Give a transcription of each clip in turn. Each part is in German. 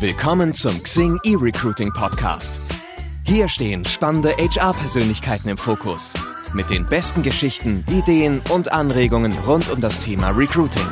Willkommen zum Xing eRecruiting Podcast. Hier stehen spannende HR-Persönlichkeiten im Fokus. Mit den besten Geschichten, Ideen und Anregungen rund um das Thema Recruiting.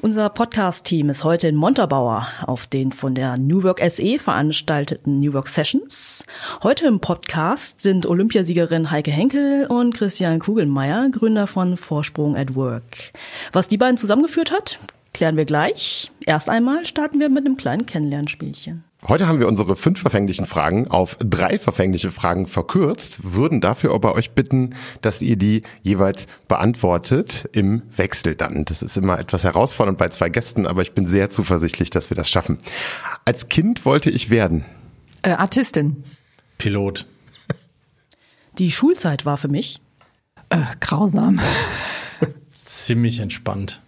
Unser Podcast-Team ist heute in Montabaur auf den von der New Work SE veranstalteten New Work Sessions. Heute im Podcast sind Olympiasiegerin Heike Henkel und Christian Kugelmeier, Gründer von Vorsprung at Work. Was die beiden zusammengeführt hat, klären wir gleich. Erst einmal starten wir mit einem kleinen Kennenlernspielchen. Heute haben wir unsere fünf verfänglichen Fragen auf drei verfängliche Fragen verkürzt, würden dafür aber euch bitten, dass ihr die jeweils beantwortet im Wechsel dann. Das ist immer etwas herausfordernd bei zwei Gästen, aber ich bin sehr zuversichtlich, dass wir das schaffen. Als Kind wollte ich werden. Äh, Artistin. Pilot. Die Schulzeit war für mich äh, grausam. Ziemlich entspannt.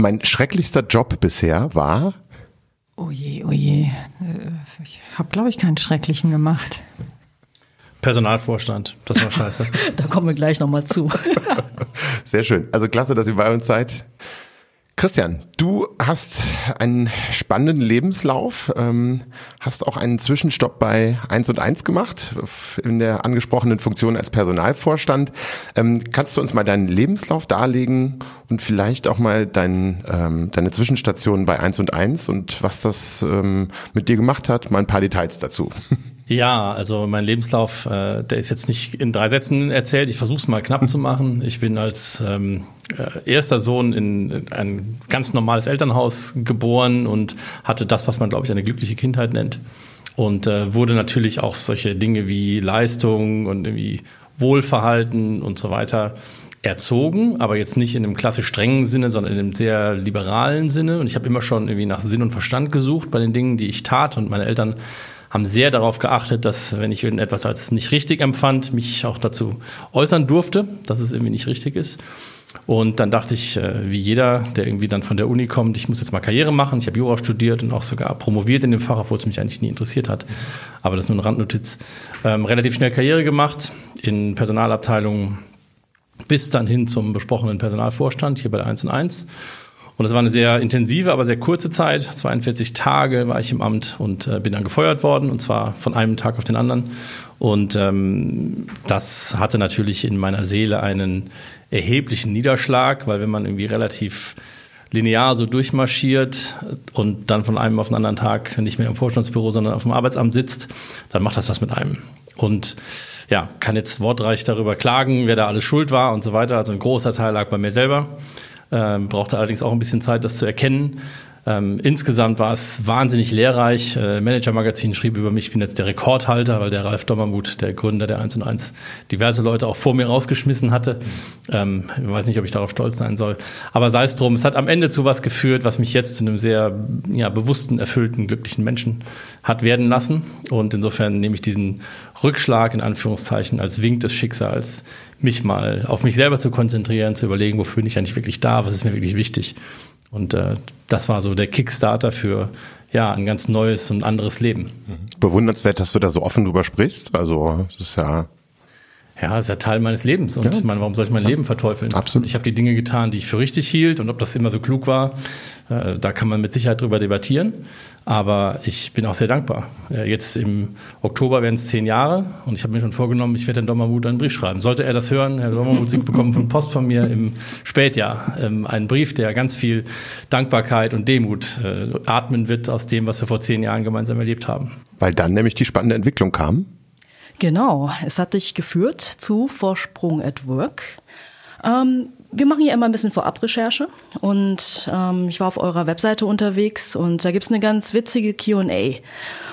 Mein schrecklichster Job bisher war Oh je, oh je. Äh, ich habe, glaube ich, keinen schrecklichen gemacht. Personalvorstand, das war scheiße. da kommen wir gleich nochmal zu. Sehr schön. Also klasse, dass ihr bei uns seid. Christian, du hast einen spannenden Lebenslauf, ähm, hast auch einen Zwischenstopp bei 1 und 1 gemacht, in der angesprochenen Funktion als Personalvorstand. Ähm, kannst du uns mal deinen Lebenslauf darlegen und vielleicht auch mal dein, ähm, deine Zwischenstation bei 1 und 1 und was das ähm, mit dir gemacht hat? Mal ein paar Details dazu. Ja, also mein Lebenslauf, äh, der ist jetzt nicht in drei Sätzen erzählt. Ich versuche es mal knapp zu machen. Ich bin als ähm, äh, erster Sohn in, in ein ganz normales Elternhaus geboren und hatte das, was man, glaube ich, eine glückliche Kindheit nennt. Und äh, wurde natürlich auch solche Dinge wie Leistung und irgendwie Wohlverhalten und so weiter erzogen, aber jetzt nicht in einem klassisch strengen Sinne, sondern in einem sehr liberalen Sinne. Und ich habe immer schon irgendwie nach Sinn und Verstand gesucht bei den Dingen, die ich tat. Und meine Eltern haben sehr darauf geachtet, dass wenn ich irgendetwas als nicht richtig empfand, mich auch dazu äußern durfte, dass es irgendwie nicht richtig ist. Und dann dachte ich, äh, wie jeder, der irgendwie dann von der Uni kommt, ich muss jetzt mal Karriere machen. Ich habe Jura studiert und auch sogar promoviert in dem Fach, obwohl es mich eigentlich nie interessiert hat. Aber das ist nur eine Randnotiz. Ähm, relativ schnell Karriere gemacht in Personalabteilungen bis dann hin zum besprochenen Personalvorstand hier bei der 1 und 1 und das war eine sehr intensive, aber sehr kurze Zeit. 42 Tage war ich im Amt und äh, bin dann gefeuert worden, und zwar von einem Tag auf den anderen. Und ähm, das hatte natürlich in meiner Seele einen erheblichen Niederschlag, weil wenn man irgendwie relativ linear so durchmarschiert und dann von einem auf den anderen Tag nicht mehr im Vorstandsbüro, sondern auf dem Arbeitsamt sitzt, dann macht das was mit einem. Und ja, kann jetzt wortreich darüber klagen, wer da alles schuld war und so weiter. Also ein großer Teil lag bei mir selber. Ähm, brauchte allerdings auch ein bisschen Zeit, das zu erkennen. Ähm, insgesamt war es wahnsinnig lehrreich. Äh, Manager Magazin schrieb über mich, ich bin jetzt der Rekordhalter, weil der Ralf Dommermuth, der Gründer der 1 und 1, diverse Leute auch vor mir rausgeschmissen hatte. Ähm, ich weiß nicht, ob ich darauf stolz sein soll. Aber sei es drum, es hat am Ende zu was geführt, was mich jetzt zu einem sehr ja, bewussten, erfüllten, glücklichen Menschen hat werden lassen. Und insofern nehme ich diesen Rückschlag in Anführungszeichen als Wink des Schicksals, mich mal auf mich selber zu konzentrieren, zu überlegen, wofür bin ich eigentlich wirklich da, was ist mir wirklich wichtig. Und äh, das war so der Kickstarter für ja ein ganz neues und anderes Leben. Bewundernswert, dass du da so offen drüber sprichst. Also das ist ja ja, das ist ja Teil meines Lebens. Und ja. ich meine, warum soll ich mein ja. Leben verteufeln? Absolut. Ich habe die Dinge getan, die ich für richtig hielt. Und ob das immer so klug war, äh, da kann man mit Sicherheit drüber debattieren. Aber ich bin auch sehr dankbar. Jetzt im Oktober werden es zehn Jahre und ich habe mir schon vorgenommen, ich werde Herrn Dommermuth einen Brief schreiben. Sollte er das hören, Herr Dommermuth, Sie bekommen von Post von mir im Spätjahr ähm, einen Brief, der ganz viel Dankbarkeit und Demut äh, atmen wird aus dem, was wir vor zehn Jahren gemeinsam erlebt haben. Weil dann nämlich die spannende Entwicklung kam. Genau, es hat dich geführt zu Vorsprung at Work. Ähm, wir machen hier immer ein bisschen Vorabrecherche und ähm, ich war auf eurer Webseite unterwegs und da gibt's eine ganz witzige QA.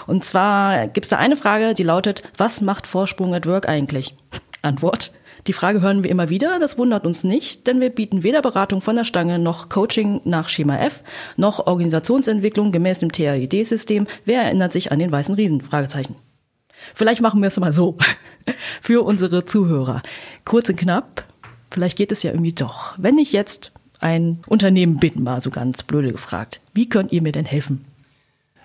Und zwar gibt's da eine Frage, die lautet, was macht Vorsprung at Work eigentlich? Antwort. Die Frage hören wir immer wieder, das wundert uns nicht, denn wir bieten weder Beratung von der Stange noch Coaching nach Schema F, noch Organisationsentwicklung gemäß dem TAID-System. Wer erinnert sich an den weißen Riesen? Fragezeichen. Vielleicht machen wir es mal so. Für unsere Zuhörer. Kurz und knapp, vielleicht geht es ja irgendwie doch. Wenn ich jetzt ein Unternehmen bin, mal so ganz blöde gefragt, wie könnt ihr mir denn helfen?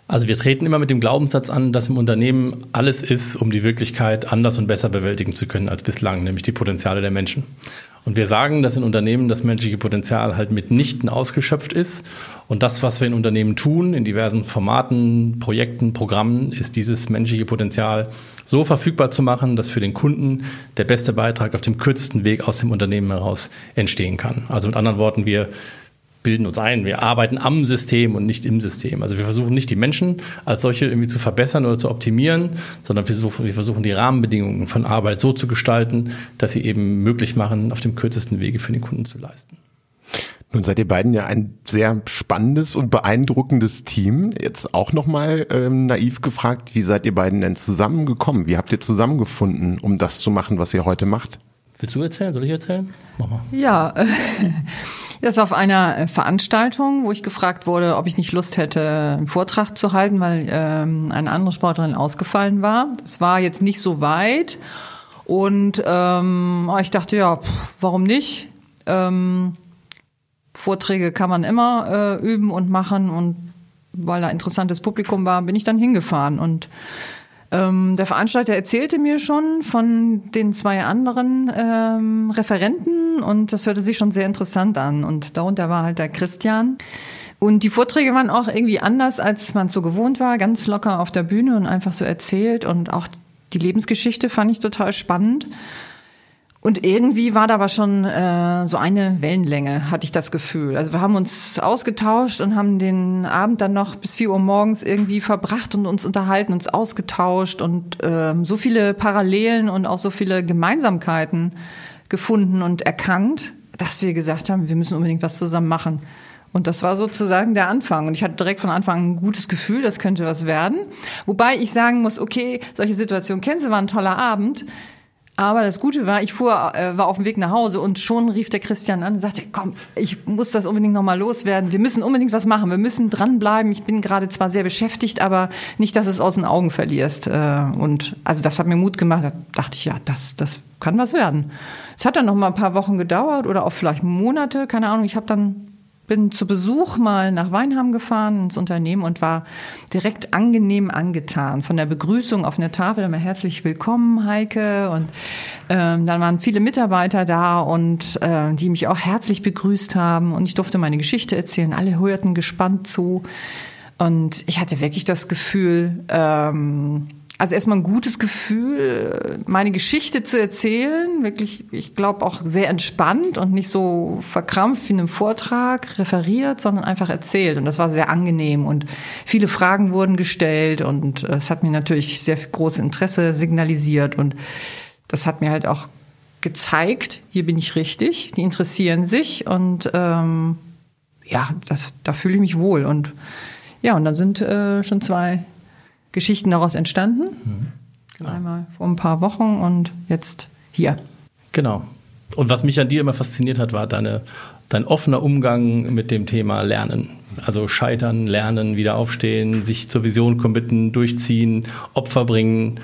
Also wir treten immer mit dem Glaubenssatz an, dass im Unternehmen alles ist, um die Wirklichkeit anders und besser bewältigen zu können als bislang, nämlich die Potenziale der Menschen. Und wir sagen, dass in Unternehmen das menschliche Potenzial halt mitnichten ausgeschöpft ist. Und das, was wir in Unternehmen tun, in diversen Formaten, Projekten, Programmen, ist dieses menschliche Potenzial so verfügbar zu machen, dass für den Kunden der beste Beitrag auf dem kürzesten Weg aus dem Unternehmen heraus entstehen kann. Also mit anderen Worten, wir bilden uns ein, wir arbeiten am System und nicht im System. Also wir versuchen nicht die Menschen als solche irgendwie zu verbessern oder zu optimieren, sondern wir versuchen, wir versuchen die Rahmenbedingungen von Arbeit so zu gestalten, dass sie eben möglich machen, auf dem kürzesten Wege für den Kunden zu leisten. Nun seid ihr beiden ja ein sehr spannendes und beeindruckendes Team. Jetzt auch nochmal ähm, naiv gefragt, wie seid ihr beiden denn zusammengekommen? Wie habt ihr zusammengefunden, um das zu machen, was ihr heute macht? Willst du erzählen? Soll ich erzählen? Mach mal. Ja, Das auf einer äh, Veranstaltung, wo ich gefragt wurde, ob ich nicht Lust hätte, einen Vortrag zu halten, weil ähm, eine andere Sportlerin ausgefallen war. Es war jetzt nicht so weit. Und ähm, ich dachte, ja, warum nicht? Ähm, Vorträge kann man immer äh, üben und machen. Und weil da interessantes Publikum war, bin ich dann hingefahren. Und ähm, der Veranstalter erzählte mir schon von den zwei anderen ähm, Referenten und das hörte sich schon sehr interessant an. Und darunter war halt der Christian. Und die Vorträge waren auch irgendwie anders, als man so gewohnt war, ganz locker auf der Bühne und einfach so erzählt. Und auch die Lebensgeschichte fand ich total spannend. Und irgendwie war da aber schon äh, so eine Wellenlänge, hatte ich das Gefühl. Also wir haben uns ausgetauscht und haben den Abend dann noch bis vier Uhr morgens irgendwie verbracht und uns unterhalten, uns ausgetauscht und ähm, so viele Parallelen und auch so viele Gemeinsamkeiten gefunden und erkannt, dass wir gesagt haben, wir müssen unbedingt was zusammen machen. Und das war sozusagen der Anfang. Und ich hatte direkt von Anfang an ein gutes Gefühl, das könnte was werden. Wobei ich sagen muss, okay, solche Situationen kennst du, war ein toller Abend. Aber das Gute war, ich fuhr, äh, war auf dem Weg nach Hause und schon rief der Christian an und sagte, komm, ich muss das unbedingt nochmal loswerden. Wir müssen unbedingt was machen. Wir müssen dranbleiben. Ich bin gerade zwar sehr beschäftigt, aber nicht, dass es aus den Augen verlierst. Äh, und also das hat mir Mut gemacht. Da dachte ich, ja, das, das kann was werden. Es hat dann noch mal ein paar Wochen gedauert oder auch vielleicht Monate, keine Ahnung. Ich habe dann bin zu Besuch mal nach Weinheim gefahren ins Unternehmen und war direkt angenehm angetan von der Begrüßung auf einer Tafel. Immer herzlich willkommen Heike. Und ähm, dann waren viele Mitarbeiter da und äh, die mich auch herzlich begrüßt haben. Und ich durfte meine Geschichte erzählen. Alle hörten gespannt zu. Und ich hatte wirklich das Gefühl ähm, also erstmal ein gutes Gefühl, meine Geschichte zu erzählen. Wirklich, ich glaube auch sehr entspannt und nicht so verkrampft wie in einem Vortrag referiert, sondern einfach erzählt. Und das war sehr angenehm und viele Fragen wurden gestellt und es hat mir natürlich sehr großes Interesse signalisiert und das hat mir halt auch gezeigt, hier bin ich richtig, die interessieren sich und ähm, ja, das, da fühle ich mich wohl und ja, und dann sind äh, schon zwei Geschichten daraus entstanden. Mhm. Genau. Einmal vor ein paar Wochen und jetzt hier. Genau. Und was mich an dir immer fasziniert hat, war deine, dein offener Umgang mit dem Thema Lernen. Also scheitern, lernen, wieder aufstehen, sich zur Vision committen, durchziehen, Opfer bringen,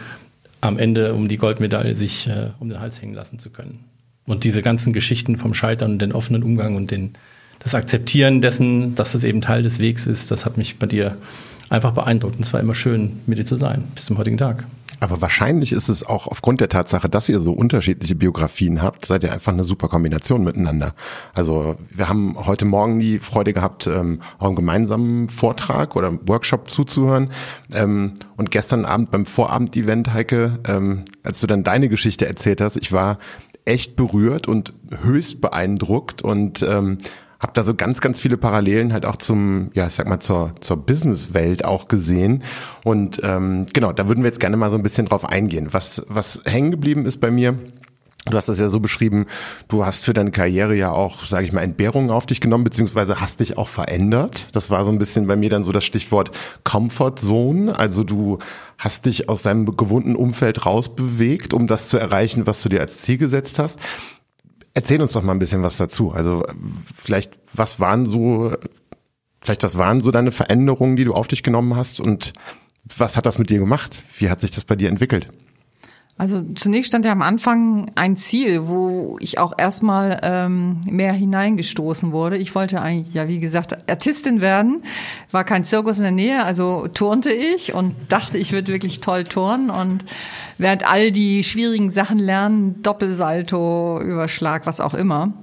am Ende um die Goldmedaille sich äh, um den Hals hängen lassen zu können. Und diese ganzen Geschichten vom Scheitern und den offenen Umgang und den, das Akzeptieren dessen, dass das eben Teil des Wegs ist, das hat mich bei dir einfach beeindruckt. Und es war immer schön, mit dir zu sein, bis zum heutigen Tag. Aber wahrscheinlich ist es auch aufgrund der Tatsache, dass ihr so unterschiedliche Biografien habt, seid ihr einfach eine super Kombination miteinander. Also wir haben heute Morgen die Freude gehabt, ähm, auch einen gemeinsamen Vortrag oder Workshop zuzuhören. Ähm, und gestern Abend beim Vorabend-Event, Heike, ähm, als du dann deine Geschichte erzählt hast, ich war echt berührt und höchst beeindruckt und ähm, habe da so ganz, ganz viele Parallelen halt auch zum, ja, ich sag mal, zur, zur Businesswelt auch gesehen. Und ähm, genau, da würden wir jetzt gerne mal so ein bisschen drauf eingehen. Was, was hängen geblieben ist bei mir, Du hast das ja so beschrieben, du hast für deine Karriere ja auch, sage ich mal, Entbehrungen auf dich genommen, beziehungsweise hast dich auch verändert. Das war so ein bisschen bei mir dann so das Stichwort Comfort Zone. Also du hast dich aus deinem gewohnten Umfeld rausbewegt, um das zu erreichen, was du dir als Ziel gesetzt hast. Erzähl uns doch mal ein bisschen was dazu. Also vielleicht, was waren so, vielleicht was waren so deine Veränderungen, die du auf dich genommen hast und was hat das mit dir gemacht? Wie hat sich das bei dir entwickelt? Also zunächst stand ja am Anfang ein Ziel, wo ich auch erstmal ähm, mehr hineingestoßen wurde. Ich wollte eigentlich, ja wie gesagt, Artistin werden. War kein Zirkus in der Nähe, also turnte ich und dachte, ich würde wirklich toll turnen. Und während all die schwierigen Sachen lernen, Doppelsalto, Überschlag, was auch immer,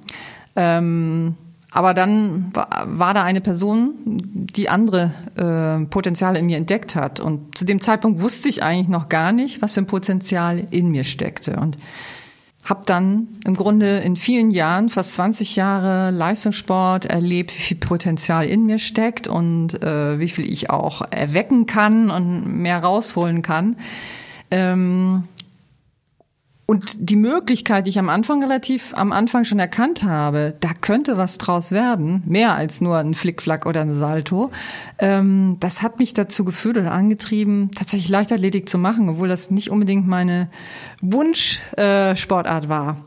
ähm, aber dann war da eine Person, die andere äh, Potenziale in mir entdeckt hat. Und zu dem Zeitpunkt wusste ich eigentlich noch gar nicht, was für ein Potenzial in mir steckte. Und habe dann im Grunde in vielen Jahren, fast 20 Jahre Leistungssport erlebt, wie viel Potenzial in mir steckt und äh, wie viel ich auch erwecken kann und mehr rausholen kann. Ähm, und die Möglichkeit, die ich am Anfang relativ am Anfang schon erkannt habe, da könnte was draus werden, mehr als nur ein Flickflack oder ein Salto, ähm, das hat mich dazu geführt oder angetrieben, tatsächlich Leichtathletik zu machen, obwohl das nicht unbedingt meine Wunschsportart äh, war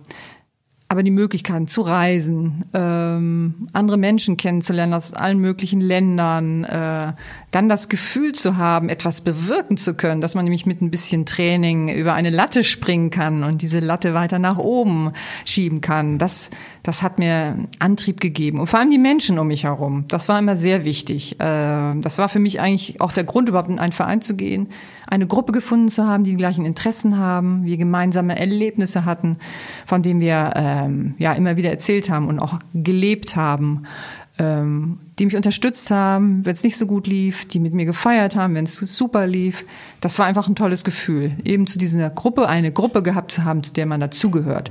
aber die Möglichkeiten zu reisen, ähm, andere Menschen kennenzulernen aus allen möglichen Ländern, äh, dann das Gefühl zu haben, etwas bewirken zu können, dass man nämlich mit ein bisschen Training über eine Latte springen kann und diese Latte weiter nach oben schieben kann. Das, das hat mir Antrieb gegeben und vor allem die Menschen um mich herum. Das war immer sehr wichtig. Äh, das war für mich eigentlich auch der Grund, überhaupt in einen Verein zu gehen eine Gruppe gefunden zu haben, die die gleichen Interessen haben, wir gemeinsame Erlebnisse hatten, von denen wir ähm, ja immer wieder erzählt haben und auch gelebt haben, ähm, die mich unterstützt haben, wenn es nicht so gut lief, die mit mir gefeiert haben, wenn es super lief. Das war einfach ein tolles Gefühl, eben zu dieser Gruppe eine Gruppe gehabt zu haben, zu der man dazugehört.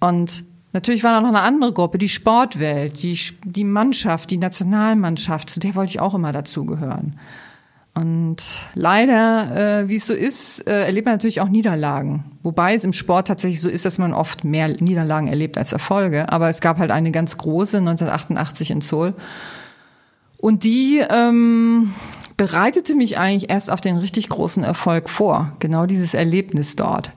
Und Natürlich war da noch eine andere Gruppe, die Sportwelt, die, die Mannschaft, die Nationalmannschaft, zu der wollte ich auch immer dazugehören. Und leider, äh, wie es so ist, äh, erlebt man natürlich auch Niederlagen. Wobei es im Sport tatsächlich so ist, dass man oft mehr Niederlagen erlebt als Erfolge. Aber es gab halt eine ganz große 1988 in Seoul. Und die ähm, bereitete mich eigentlich erst auf den richtig großen Erfolg vor. Genau dieses Erlebnis dort.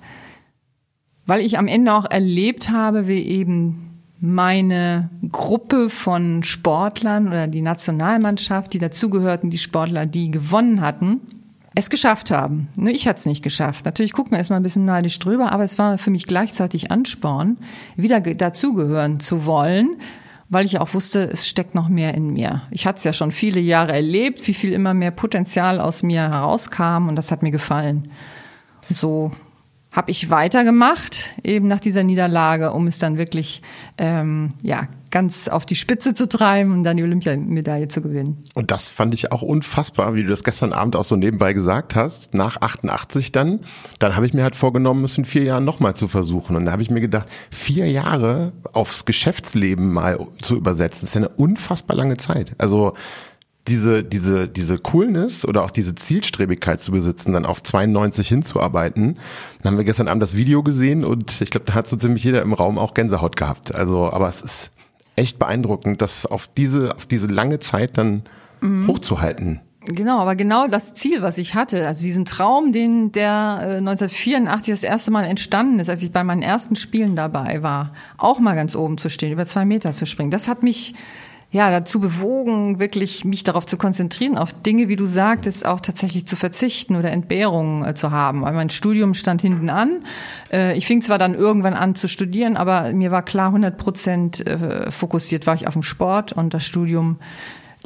Weil ich am Ende auch erlebt habe, wie eben meine Gruppe von Sportlern oder die Nationalmannschaft, die dazugehörten, die Sportler, die gewonnen hatten, es geschafft haben. Nur ich hatte es nicht geschafft. Natürlich guckt man erstmal ein bisschen neidisch drüber, aber es war für mich gleichzeitig Ansporn, wieder dazugehören zu wollen, weil ich auch wusste, es steckt noch mehr in mir. Ich hatte es ja schon viele Jahre erlebt, wie viel immer mehr Potenzial aus mir herauskam und das hat mir gefallen. Und so habe ich weitergemacht, eben nach dieser Niederlage, um es dann wirklich ähm, ja ganz auf die Spitze zu treiben und dann die Olympiamedaille zu gewinnen. Und das fand ich auch unfassbar, wie du das gestern Abend auch so nebenbei gesagt hast. Nach 88 dann, dann habe ich mir halt vorgenommen, es in vier Jahren nochmal zu versuchen. Und da habe ich mir gedacht, vier Jahre aufs Geschäftsleben mal zu übersetzen, ist ja eine unfassbar lange Zeit. Also diese, diese, diese Coolness oder auch diese Zielstrebigkeit zu besitzen, dann auf 92 hinzuarbeiten. Dann haben wir gestern Abend das Video gesehen und ich glaube, da hat so ziemlich jeder im Raum auch Gänsehaut gehabt. Also, aber es ist echt beeindruckend, das auf diese, auf diese lange Zeit dann mhm. hochzuhalten. Genau, aber genau das Ziel, was ich hatte, also diesen Traum, den der äh, 1984 das erste Mal entstanden ist, als ich bei meinen ersten Spielen dabei war, auch mal ganz oben zu stehen, über zwei Meter zu springen, das hat mich ja, dazu bewogen, wirklich mich darauf zu konzentrieren, auf Dinge, wie du sagtest, auch tatsächlich zu verzichten oder Entbehrungen äh, zu haben. Weil mein Studium stand hinten an. Äh, ich fing zwar dann irgendwann an zu studieren, aber mir war klar, 100 Prozent äh, fokussiert war ich auf dem Sport und das Studium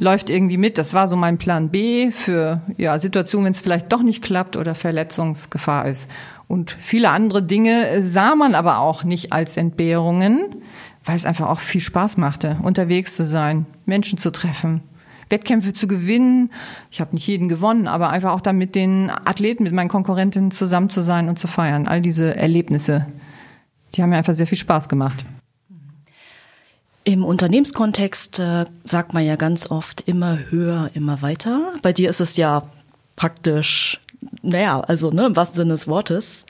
läuft irgendwie mit. Das war so mein Plan B für ja, Situationen, wenn es vielleicht doch nicht klappt oder Verletzungsgefahr ist. Und viele andere Dinge äh, sah man aber auch nicht als Entbehrungen weil es einfach auch viel Spaß machte, unterwegs zu sein, Menschen zu treffen, Wettkämpfe zu gewinnen. Ich habe nicht jeden gewonnen, aber einfach auch dann mit den Athleten, mit meinen Konkurrentinnen zusammen zu sein und zu feiern. All diese Erlebnisse, die haben mir einfach sehr viel Spaß gemacht. Im Unternehmenskontext äh, sagt man ja ganz oft immer höher, immer weiter. Bei dir ist es ja praktisch, naja, also ne, im wahrsten Sinne des Wortes.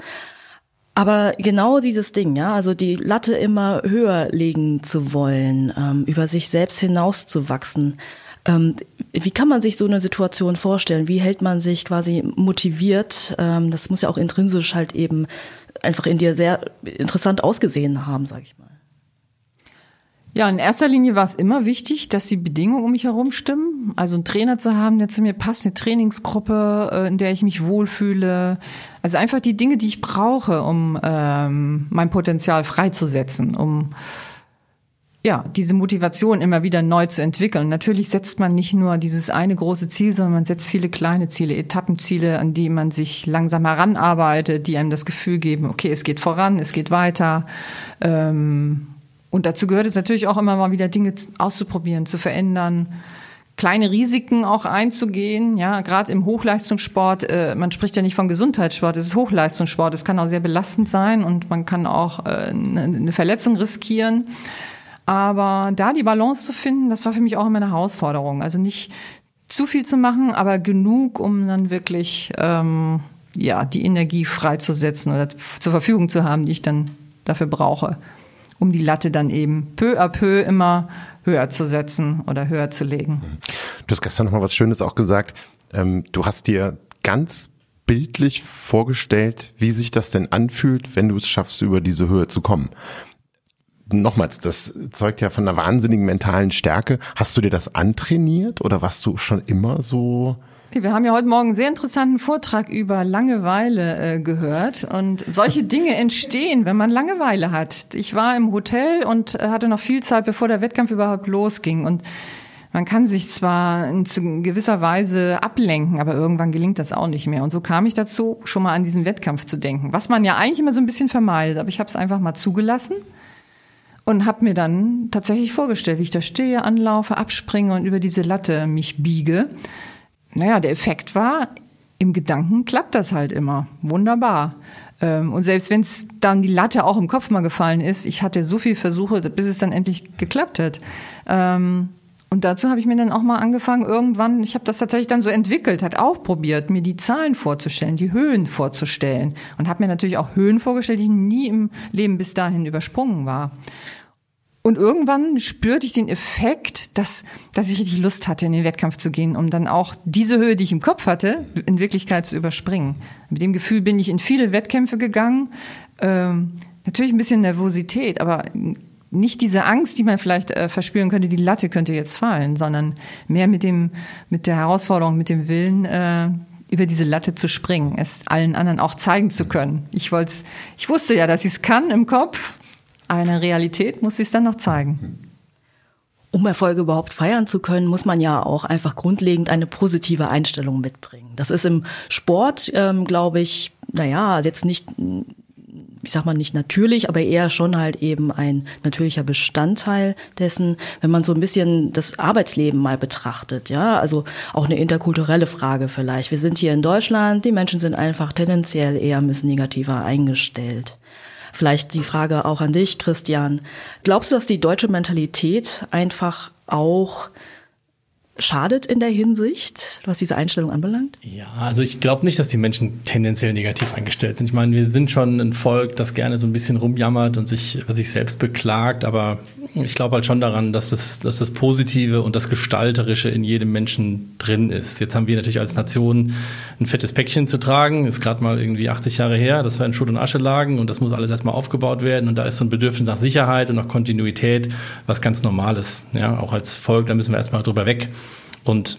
Aber genau dieses Ding, ja, also die Latte immer höher legen zu wollen, ähm, über sich selbst hinauszuwachsen. Ähm, wie kann man sich so eine Situation vorstellen? Wie hält man sich quasi motiviert? Ähm, das muss ja auch intrinsisch halt eben einfach in dir sehr interessant ausgesehen haben, sag ich mal. Ja, in erster Linie war es immer wichtig, dass die Bedingungen um mich herum stimmen. Also einen Trainer zu haben, der zu mir passt, eine Trainingsgruppe, äh, in der ich mich wohlfühle. Also einfach die Dinge, die ich brauche, um ähm, mein Potenzial freizusetzen, um ja, diese Motivation immer wieder neu zu entwickeln. Natürlich setzt man nicht nur dieses eine große Ziel, sondern man setzt viele kleine Ziele, Etappenziele, an die man sich langsam heranarbeitet, die einem das Gefühl geben, okay, es geht voran, es geht weiter. Ähm, und dazu gehört es natürlich auch immer mal wieder Dinge auszuprobieren, zu verändern, kleine Risiken auch einzugehen. Ja, gerade im Hochleistungssport, äh, man spricht ja nicht von Gesundheitssport, es ist Hochleistungssport. Es kann auch sehr belastend sein und man kann auch äh, eine Verletzung riskieren. Aber da die Balance zu finden, das war für mich auch immer eine Herausforderung. Also nicht zu viel zu machen, aber genug, um dann wirklich ähm, ja die Energie freizusetzen oder zur Verfügung zu haben, die ich dann dafür brauche, um die Latte dann eben peu à peu immer höher zu setzen oder höher zu legen. Du hast gestern noch mal was Schönes auch gesagt. Ähm, du hast dir ganz bildlich vorgestellt, wie sich das denn anfühlt, wenn du es schaffst, über diese Höhe zu kommen nochmals, das zeugt ja von einer wahnsinnigen mentalen Stärke. Hast du dir das antrainiert oder warst du schon immer so? Wir haben ja heute Morgen einen sehr interessanten Vortrag über Langeweile äh, gehört. Und solche Dinge entstehen, wenn man Langeweile hat. Ich war im Hotel und hatte noch viel Zeit, bevor der Wettkampf überhaupt losging. Und man kann sich zwar in gewisser Weise ablenken, aber irgendwann gelingt das auch nicht mehr. Und so kam ich dazu, schon mal an diesen Wettkampf zu denken. Was man ja eigentlich immer so ein bisschen vermeidet, aber ich habe es einfach mal zugelassen und habe mir dann tatsächlich vorgestellt, wie ich da stehe, anlaufe, abspringe und über diese Latte mich biege. Naja, der Effekt war, im Gedanken klappt das halt immer. Wunderbar. Ähm, und selbst wenn es dann die Latte auch im Kopf mal gefallen ist, ich hatte so viele Versuche, bis es dann endlich geklappt hat. Ähm, und dazu habe ich mir dann auch mal angefangen, irgendwann, ich habe das tatsächlich dann so entwickelt, hat auch probiert, mir die Zahlen vorzustellen, die Höhen vorzustellen. Und habe mir natürlich auch Höhen vorgestellt, die ich nie im Leben bis dahin übersprungen war. Und irgendwann spürte ich den Effekt, dass, dass ich richtig Lust hatte, in den Wettkampf zu gehen, um dann auch diese Höhe, die ich im Kopf hatte, in Wirklichkeit zu überspringen. Mit dem Gefühl bin ich in viele Wettkämpfe gegangen. Ähm, natürlich ein bisschen Nervosität, aber nicht diese Angst, die man vielleicht äh, verspüren könnte, die Latte könnte jetzt fallen, sondern mehr mit dem, mit der Herausforderung, mit dem Willen, äh, über diese Latte zu springen, es allen anderen auch zeigen zu können. Ich ich wusste ja, dass ich es kann im Kopf, eine Realität muss sie es dann noch zeigen. Um Erfolge überhaupt feiern zu können, muss man ja auch einfach grundlegend eine positive Einstellung mitbringen. Das ist im Sport, ähm, glaube ich, naja, jetzt nicht, ich sag mal nicht natürlich, aber eher schon halt eben ein natürlicher Bestandteil dessen, wenn man so ein bisschen das Arbeitsleben mal betrachtet, ja, also auch eine interkulturelle Frage vielleicht. Wir sind hier in Deutschland, die Menschen sind einfach tendenziell eher ein bisschen negativer eingestellt. Vielleicht die Frage auch an dich, Christian. Glaubst du, dass die deutsche Mentalität einfach auch schadet in der Hinsicht, was diese Einstellung anbelangt? Ja, also ich glaube nicht, dass die Menschen tendenziell negativ eingestellt sind. Ich meine, wir sind schon ein Volk, das gerne so ein bisschen rumjammert und sich über sich selbst beklagt, aber ich glaube halt schon daran, dass das, dass das Positive und das Gestalterische in jedem Menschen drin ist. Jetzt haben wir natürlich als Nation ein fettes Päckchen zu tragen, ist gerade mal irgendwie 80 Jahre her, dass wir in Schutt und Asche lagen und das muss alles erstmal aufgebaut werden und da ist so ein Bedürfnis nach Sicherheit und nach Kontinuität was ganz Normales. Ja, auch als Volk, da müssen wir erstmal drüber weg. Und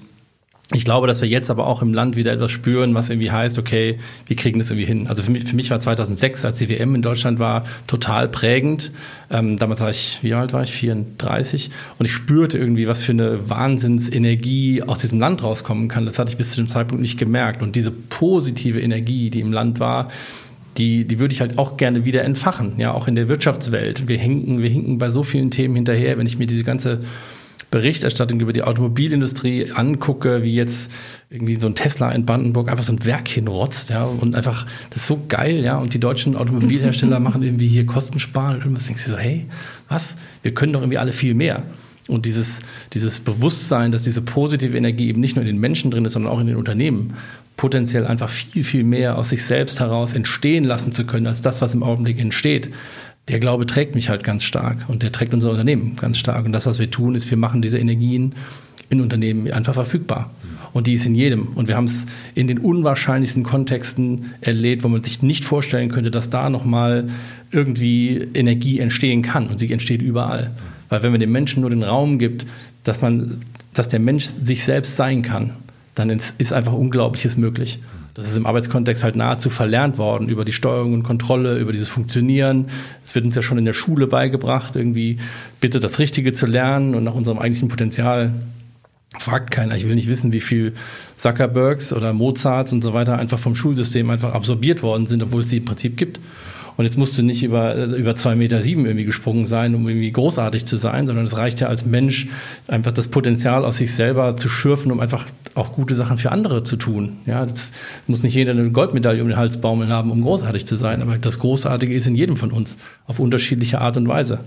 ich glaube, dass wir jetzt aber auch im Land wieder etwas spüren, was irgendwie heißt, okay, wir kriegen das irgendwie hin. Also für mich, für mich war 2006, als die WM in Deutschland war, total prägend. Ähm, damals war ich, wie alt war ich? 34. Und ich spürte irgendwie, was für eine Wahnsinnsenergie aus diesem Land rauskommen kann. Das hatte ich bis zu dem Zeitpunkt nicht gemerkt. Und diese positive Energie, die im Land war, die, die würde ich halt auch gerne wieder entfachen. Ja, auch in der Wirtschaftswelt. Wir hinken, wir hinken bei so vielen Themen hinterher, wenn ich mir diese ganze Berichterstattung über die Automobilindustrie angucke, wie jetzt irgendwie so ein Tesla in Brandenburg einfach so ein Werk hinrotzt, ja, und einfach, das ist so geil, ja, und die deutschen Automobilhersteller machen irgendwie hier Kostensparen und irgendwas denkst du so, hey, was? Wir können doch irgendwie alle viel mehr. Und dieses, dieses Bewusstsein, dass diese positive Energie eben nicht nur in den Menschen drin ist, sondern auch in den Unternehmen, potenziell einfach viel, viel mehr aus sich selbst heraus entstehen lassen zu können, als das, was im Augenblick entsteht der Glaube trägt mich halt ganz stark und der trägt unser Unternehmen ganz stark. Und das, was wir tun, ist, wir machen diese Energien in Unternehmen einfach verfügbar. Und die ist in jedem. Und wir haben es in den unwahrscheinlichsten Kontexten erlebt, wo man sich nicht vorstellen könnte, dass da nochmal irgendwie Energie entstehen kann. Und sie entsteht überall. Weil wenn man dem Menschen nur den Raum gibt, dass man, dass der Mensch sich selbst sein kann, dann ist einfach Unglaubliches möglich. Das ist im Arbeitskontext halt nahezu verlernt worden über die Steuerung und Kontrolle, über dieses Funktionieren. Es wird uns ja schon in der Schule beigebracht, irgendwie bitte das Richtige zu lernen und nach unserem eigentlichen Potenzial fragt keiner. Ich will nicht wissen, wie viel Zuckerbergs oder Mozarts und so weiter einfach vom Schulsystem einfach absorbiert worden sind, obwohl es sie im Prinzip gibt. Und jetzt musst du nicht über, über zwei Meter sieben irgendwie gesprungen sein, um irgendwie großartig zu sein, sondern es reicht ja als Mensch einfach das Potenzial aus sich selber zu schürfen, um einfach auch gute Sachen für andere zu tun. Ja, das muss nicht jeder eine Goldmedaille um den Hals baumeln haben, um großartig zu sein, aber das Großartige ist in jedem von uns auf unterschiedliche Art und Weise.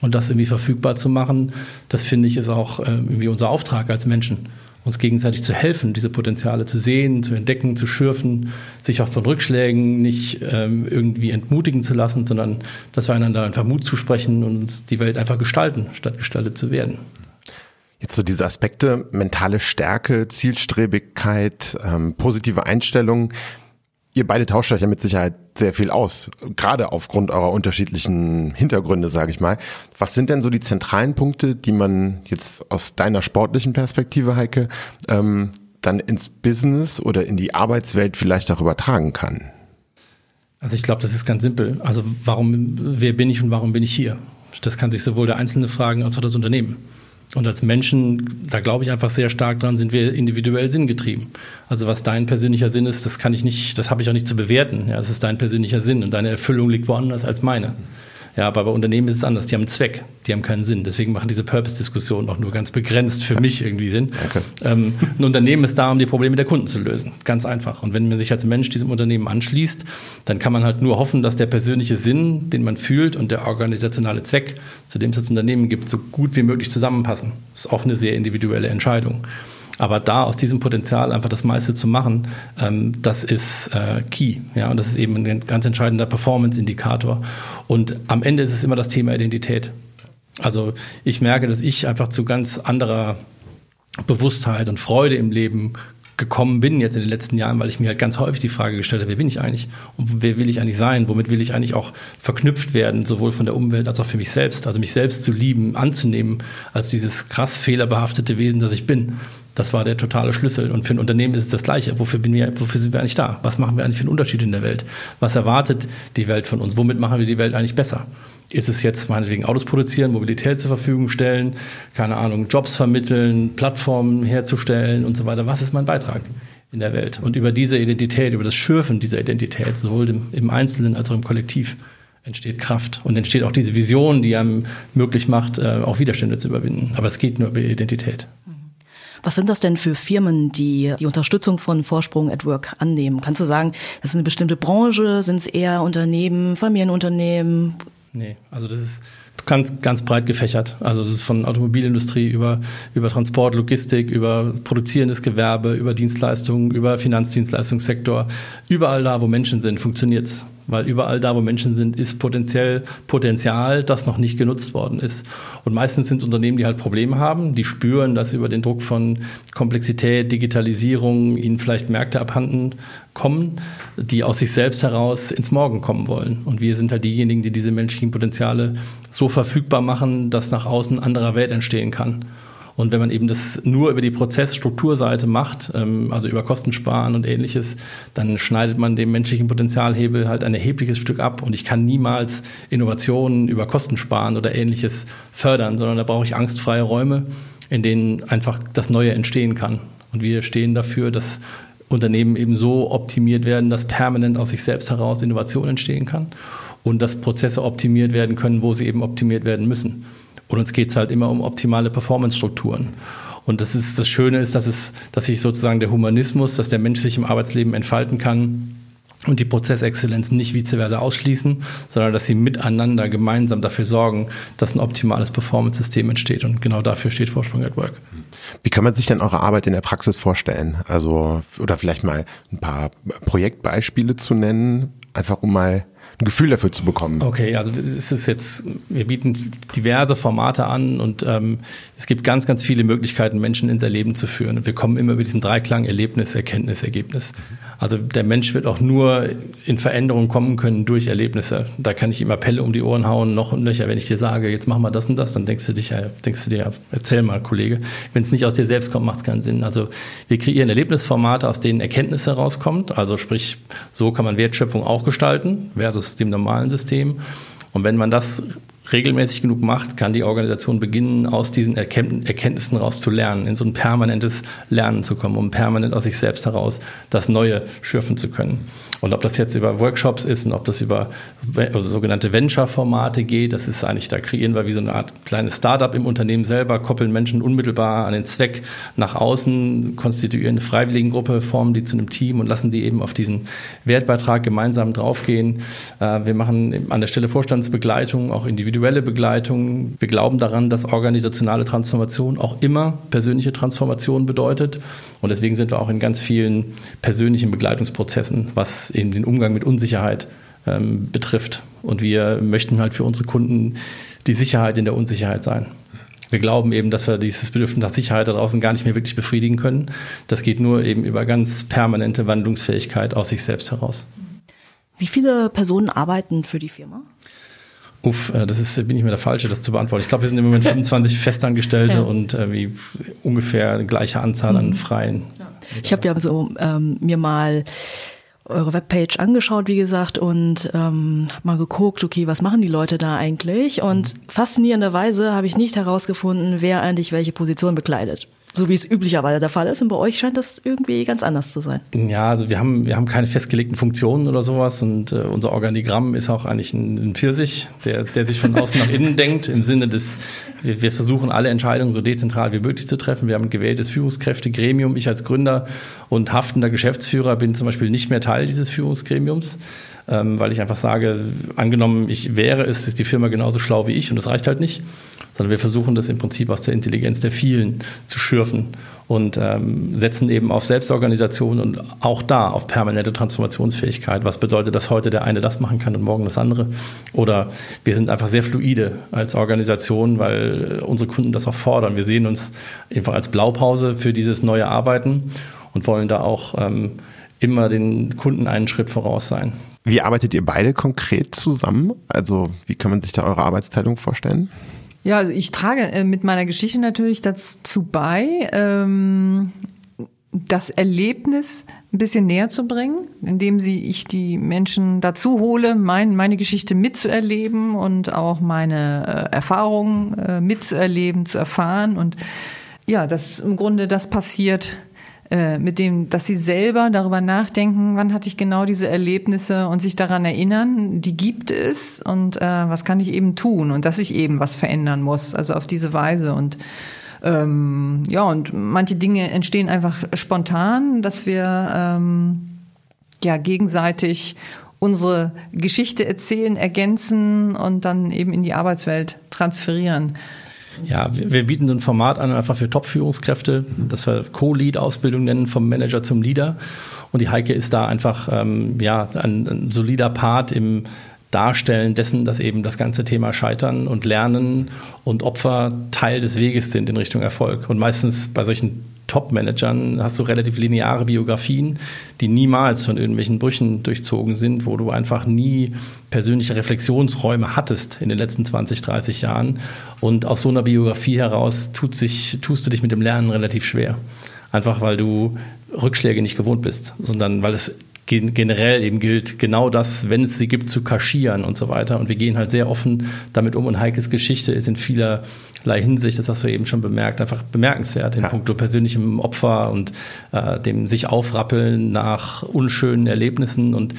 Und das irgendwie verfügbar zu machen, das finde ich ist auch äh, irgendwie unser Auftrag als Menschen uns gegenseitig zu helfen, diese Potenziale zu sehen, zu entdecken, zu schürfen, sich auch von Rückschlägen nicht ähm, irgendwie entmutigen zu lassen, sondern dass wir einander einfach Mut zusprechen und uns die Welt einfach gestalten, statt gestaltet zu werden. Jetzt so diese Aspekte, mentale Stärke, Zielstrebigkeit, ähm, positive Einstellung. Ihr beide tauscht euch ja mit Sicherheit sehr viel aus, gerade aufgrund eurer unterschiedlichen Hintergründe, sage ich mal. Was sind denn so die zentralen Punkte, die man jetzt aus deiner sportlichen Perspektive, Heike, ähm, dann ins Business oder in die Arbeitswelt vielleicht auch übertragen kann? Also ich glaube, das ist ganz simpel. Also warum, wer bin ich und warum bin ich hier? Das kann sich sowohl der Einzelne fragen als auch das Unternehmen. Und als Menschen, da glaube ich einfach sehr stark dran, sind wir individuell sinngetrieben. Also was dein persönlicher Sinn ist, das kann ich nicht, das habe ich auch nicht zu bewerten. Ja, das ist dein persönlicher Sinn und deine Erfüllung liegt woanders als meine. Ja, aber bei Unternehmen ist es anders. Die haben einen Zweck, die haben keinen Sinn. Deswegen machen diese Purpose-Diskussionen auch nur ganz begrenzt für mich irgendwie Sinn. Okay. Ähm, ein Unternehmen ist da, um die Probleme der Kunden zu lösen. Ganz einfach. Und wenn man sich als Mensch diesem Unternehmen anschließt, dann kann man halt nur hoffen, dass der persönliche Sinn, den man fühlt und der organisationale Zweck, zu dem es das Unternehmen gibt, so gut wie möglich zusammenpassen. Das ist auch eine sehr individuelle Entscheidung. Aber da aus diesem Potenzial einfach das meiste zu machen, ähm, das ist äh, key. Ja, und das ist eben ein ganz entscheidender Performance-Indikator. Und am Ende ist es immer das Thema Identität. Also ich merke, dass ich einfach zu ganz anderer Bewusstheit und Freude im Leben gekommen bin jetzt in den letzten Jahren, weil ich mir halt ganz häufig die Frage gestellt habe, wer bin ich eigentlich und wer will ich eigentlich sein, womit will ich eigentlich auch verknüpft werden, sowohl von der Umwelt als auch für mich selbst, also mich selbst zu lieben, anzunehmen als dieses krass fehlerbehaftete Wesen, das ich bin. Das war der totale Schlüssel. Und für ein Unternehmen ist es das Gleiche. Wofür, bin wir, wofür sind wir eigentlich da? Was machen wir eigentlich für einen Unterschied in der Welt? Was erwartet die Welt von uns? Womit machen wir die Welt eigentlich besser? Ist es jetzt meinetwegen Autos produzieren, Mobilität zur Verfügung stellen, keine Ahnung, Jobs vermitteln, Plattformen herzustellen und so weiter? Was ist mein Beitrag in der Welt? Und über diese Identität, über das Schürfen dieser Identität, sowohl im, Einzelnen als auch im Kollektiv, entsteht Kraft und entsteht auch diese Vision, die einem möglich macht, äh, auch Widerstände zu überwinden. Aber es geht nur über Identität. Was sind das denn für Firmen, die die Unterstützung von Vorsprung at Work annehmen? Kannst du sagen, das ist eine bestimmte Branche? Sind es eher Unternehmen, Familienunternehmen? Nee, also das ist ganz, ganz breit gefächert. Also es ist von Automobilindustrie über, über Transport, Logistik, über produzierendes Gewerbe, über Dienstleistungen, über Finanzdienstleistungssektor. Überall da, wo Menschen sind, funktioniert's weil überall da, wo Menschen sind, ist potenziell Potenzial, das noch nicht genutzt worden ist. Und meistens sind es Unternehmen, die halt Probleme haben, die spüren, dass über den Druck von Komplexität, Digitalisierung ihnen vielleicht Märkte abhanden kommen, die aus sich selbst heraus ins Morgen kommen wollen. Und wir sind halt diejenigen, die diese menschlichen Potenziale so verfügbar machen, dass nach außen anderer Welt entstehen kann. Und wenn man eben das nur über die Prozessstrukturseite macht, ähm, also über Kostensparen und ähnliches, dann schneidet man dem menschlichen Potenzialhebel halt ein erhebliches Stück ab. Und ich kann niemals Innovationen über Kostensparen oder ähnliches fördern, sondern da brauche ich angstfreie Räume, in denen einfach das Neue entstehen kann. Und wir stehen dafür, dass Unternehmen eben so optimiert werden, dass permanent aus sich selbst heraus Innovation entstehen kann und dass Prozesse optimiert werden können, wo sie eben optimiert werden müssen. Und uns geht es halt immer um optimale Performance-Strukturen. Und das ist das Schöne ist, dass es, dass sich sozusagen der Humanismus, dass der Mensch sich im Arbeitsleben entfalten kann und die Prozessexzellenz nicht vice versa ausschließen, sondern dass sie miteinander gemeinsam dafür sorgen, dass ein optimales Performance-System entsteht. Und genau dafür steht Vorsprung at Work. Wie kann man sich denn eure Arbeit in der Praxis vorstellen? Also, oder vielleicht mal ein paar Projektbeispiele zu nennen, einfach um mal ein Gefühl dafür zu bekommen. Okay, also es ist jetzt, wir bieten diverse Formate an und ähm, es gibt ganz, ganz viele Möglichkeiten, Menschen ins Erleben zu führen. Und wir kommen immer über diesen Dreiklang Erlebnis, Erkenntnis, Ergebnis. Also der Mensch wird auch nur in Veränderungen kommen können durch Erlebnisse. Da kann ich ihm Appelle um die Ohren hauen, noch und nöcher. Wenn ich dir sage, jetzt mach mal das und das, dann denkst du dich, denkst du dir, erzähl mal, Kollege. Wenn es nicht aus dir selbst kommt, macht es keinen Sinn. Also wir kreieren Erlebnisformate, aus denen Erkenntnisse herauskommt. Also sprich, so kann man Wertschöpfung auch gestalten versus dem normalen System. Und wenn man das regelmäßig genug macht, kann die Organisation beginnen, aus diesen Erkenntnissen raus zu lernen, in so ein permanentes Lernen zu kommen, um permanent aus sich selbst heraus das Neue schürfen zu können. Und ob das jetzt über Workshops ist und ob das über also sogenannte Venture-Formate geht, das ist eigentlich, da kreieren wir wie so eine Art kleines Startup im Unternehmen selber, koppeln Menschen unmittelbar an den Zweck nach außen, konstituieren eine Freiwilligengruppe, formen die zu einem Team und lassen die eben auf diesen Wertbeitrag gemeinsam draufgehen. Äh, wir machen an der Stelle Vorstandsbegleitung, auch individuelle Begleitung. Wir glauben daran, dass organisationale Transformation auch immer persönliche Transformation bedeutet. Und deswegen sind wir auch in ganz vielen persönlichen Begleitungsprozessen, was eben den Umgang mit Unsicherheit ähm, betrifft. Und wir möchten halt für unsere Kunden die Sicherheit in der Unsicherheit sein. Wir glauben eben, dass wir dieses Bedürfnis nach Sicherheit da draußen gar nicht mehr wirklich befriedigen können. Das geht nur eben über ganz permanente Wandlungsfähigkeit aus sich selbst heraus. Wie viele Personen arbeiten für die Firma? Uff, äh, das ist, bin ich mir der Falsche, das zu beantworten. Ich glaube, wir sind im Moment 25 Festangestellte ja. und äh, ungefähr gleiche Anzahl an mhm. Freien. Ich habe ja so ähm, mir mal eure Webpage angeschaut, wie gesagt, und ähm, habe mal geguckt, okay, was machen die Leute da eigentlich? Und mhm. faszinierenderweise habe ich nicht herausgefunden, wer eigentlich welche Position bekleidet so wie es üblicherweise der Fall ist. Und bei euch scheint das irgendwie ganz anders zu sein. Ja, also wir haben, wir haben keine festgelegten Funktionen oder sowas und äh, unser Organigramm ist auch eigentlich ein, ein Pfirsich, der, der sich von außen nach innen denkt, im Sinne des, wir, wir versuchen alle Entscheidungen so dezentral wie möglich zu treffen. Wir haben ein gewähltes Führungskräftegremium. Ich als Gründer und haftender Geschäftsführer bin zum Beispiel nicht mehr Teil dieses Führungsgremiums ähm, weil ich einfach sage, angenommen, ich wäre es, ist die Firma genauso schlau wie ich und das reicht halt nicht sondern wir versuchen das im Prinzip aus der Intelligenz der vielen zu schürfen und ähm, setzen eben auf Selbstorganisation und auch da auf permanente Transformationsfähigkeit. Was bedeutet, dass heute der eine das machen kann und morgen das andere? Oder wir sind einfach sehr fluide als Organisation, weil unsere Kunden das auch fordern. Wir sehen uns einfach als Blaupause für dieses neue Arbeiten und wollen da auch ähm, immer den Kunden einen Schritt voraus sein. Wie arbeitet ihr beide konkret zusammen? Also wie kann man sich da eure Arbeitsteilung vorstellen? Ja, also ich trage äh, mit meiner Geschichte natürlich dazu bei, ähm, das Erlebnis ein bisschen näher zu bringen, indem sie ich die Menschen dazu hole, mein, meine Geschichte mitzuerleben und auch meine äh, Erfahrungen äh, mitzuerleben, zu erfahren und ja, dass im Grunde das passiert, äh, mit dem, dass sie selber darüber nachdenken, wann hatte ich genau diese Erlebnisse und sich daran erinnern, die gibt es und äh, was kann ich eben tun und dass ich eben was verändern muss, also auf diese Weise und ähm, ja und manche Dinge entstehen einfach spontan, dass wir ähm, ja gegenseitig unsere Geschichte erzählen, ergänzen und dann eben in die Arbeitswelt transferieren. Ja, wir, wir bieten so ein Format an, einfach für Top-Führungskräfte, das wir Co-Lead-Ausbildung nennen, vom Manager zum Leader. Und die Heike ist da einfach ähm, ja, ein, ein solider Part im Darstellen dessen, dass eben das ganze Thema Scheitern und Lernen und Opfer Teil des Weges sind in Richtung Erfolg. Und meistens bei solchen Top-Managern hast du relativ lineare Biografien, die niemals von irgendwelchen Brüchen durchzogen sind, wo du einfach nie persönliche Reflexionsräume hattest in den letzten 20, 30 Jahren. Und aus so einer Biografie heraus tut sich, tust du dich mit dem Lernen relativ schwer. Einfach weil du Rückschläge nicht gewohnt bist, sondern weil es generell eben gilt, genau das, wenn es sie gibt, zu kaschieren und so weiter. Und wir gehen halt sehr offen damit um. Und Heikes Geschichte ist in vielerlei Hinsicht, das hast du eben schon bemerkt, einfach bemerkenswert in ja. puncto persönlichem Opfer und äh, dem sich aufrappeln nach unschönen Erlebnissen. Und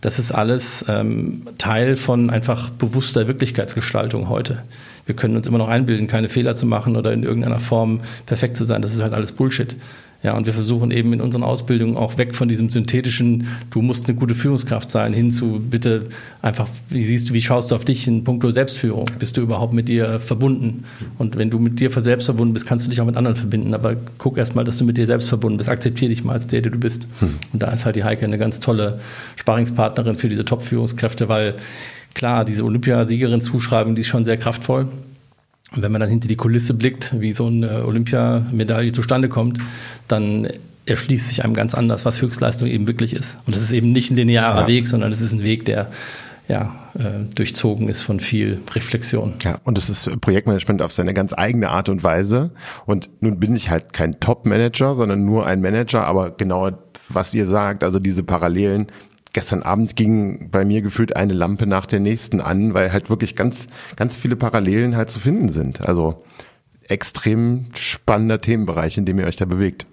das ist alles ähm, Teil von einfach bewusster Wirklichkeitsgestaltung heute. Wir können uns immer noch einbilden, keine Fehler zu machen oder in irgendeiner Form perfekt zu sein. Das ist halt alles Bullshit. Ja, und wir versuchen eben in unseren Ausbildungen auch weg von diesem synthetischen, du musst eine gute Führungskraft sein, hin zu bitte einfach, wie siehst du, wie schaust du auf dich in puncto Selbstführung? Bist du überhaupt mit dir verbunden? Und wenn du mit dir selbst verbunden bist, kannst du dich auch mit anderen verbinden. Aber guck erst mal, dass du mit dir selbst verbunden bist. Akzeptiere dich mal als der, der du bist. Hm. Und da ist halt die Heike eine ganz tolle Sparingspartnerin für diese Top-Führungskräfte, weil klar, diese Olympiasiegerin-Zuschreibung, die ist schon sehr kraftvoll. Und wenn man dann hinter die Kulisse blickt, wie so eine Olympiamedaille zustande kommt, dann erschließt sich einem ganz anders, was Höchstleistung eben wirklich ist. Und das ist eben nicht ein linearer ja. Weg, sondern es ist ein Weg, der ja, äh, durchzogen ist von viel Reflexion. Ja, und es ist Projektmanagement auf seine ganz eigene Art und Weise. Und nun bin ich halt kein Top-Manager, sondern nur ein Manager, aber genau was ihr sagt, also diese Parallelen gestern Abend ging bei mir gefühlt eine Lampe nach der nächsten an, weil halt wirklich ganz, ganz viele Parallelen halt zu finden sind. Also extrem spannender Themenbereich, in dem ihr euch da bewegt.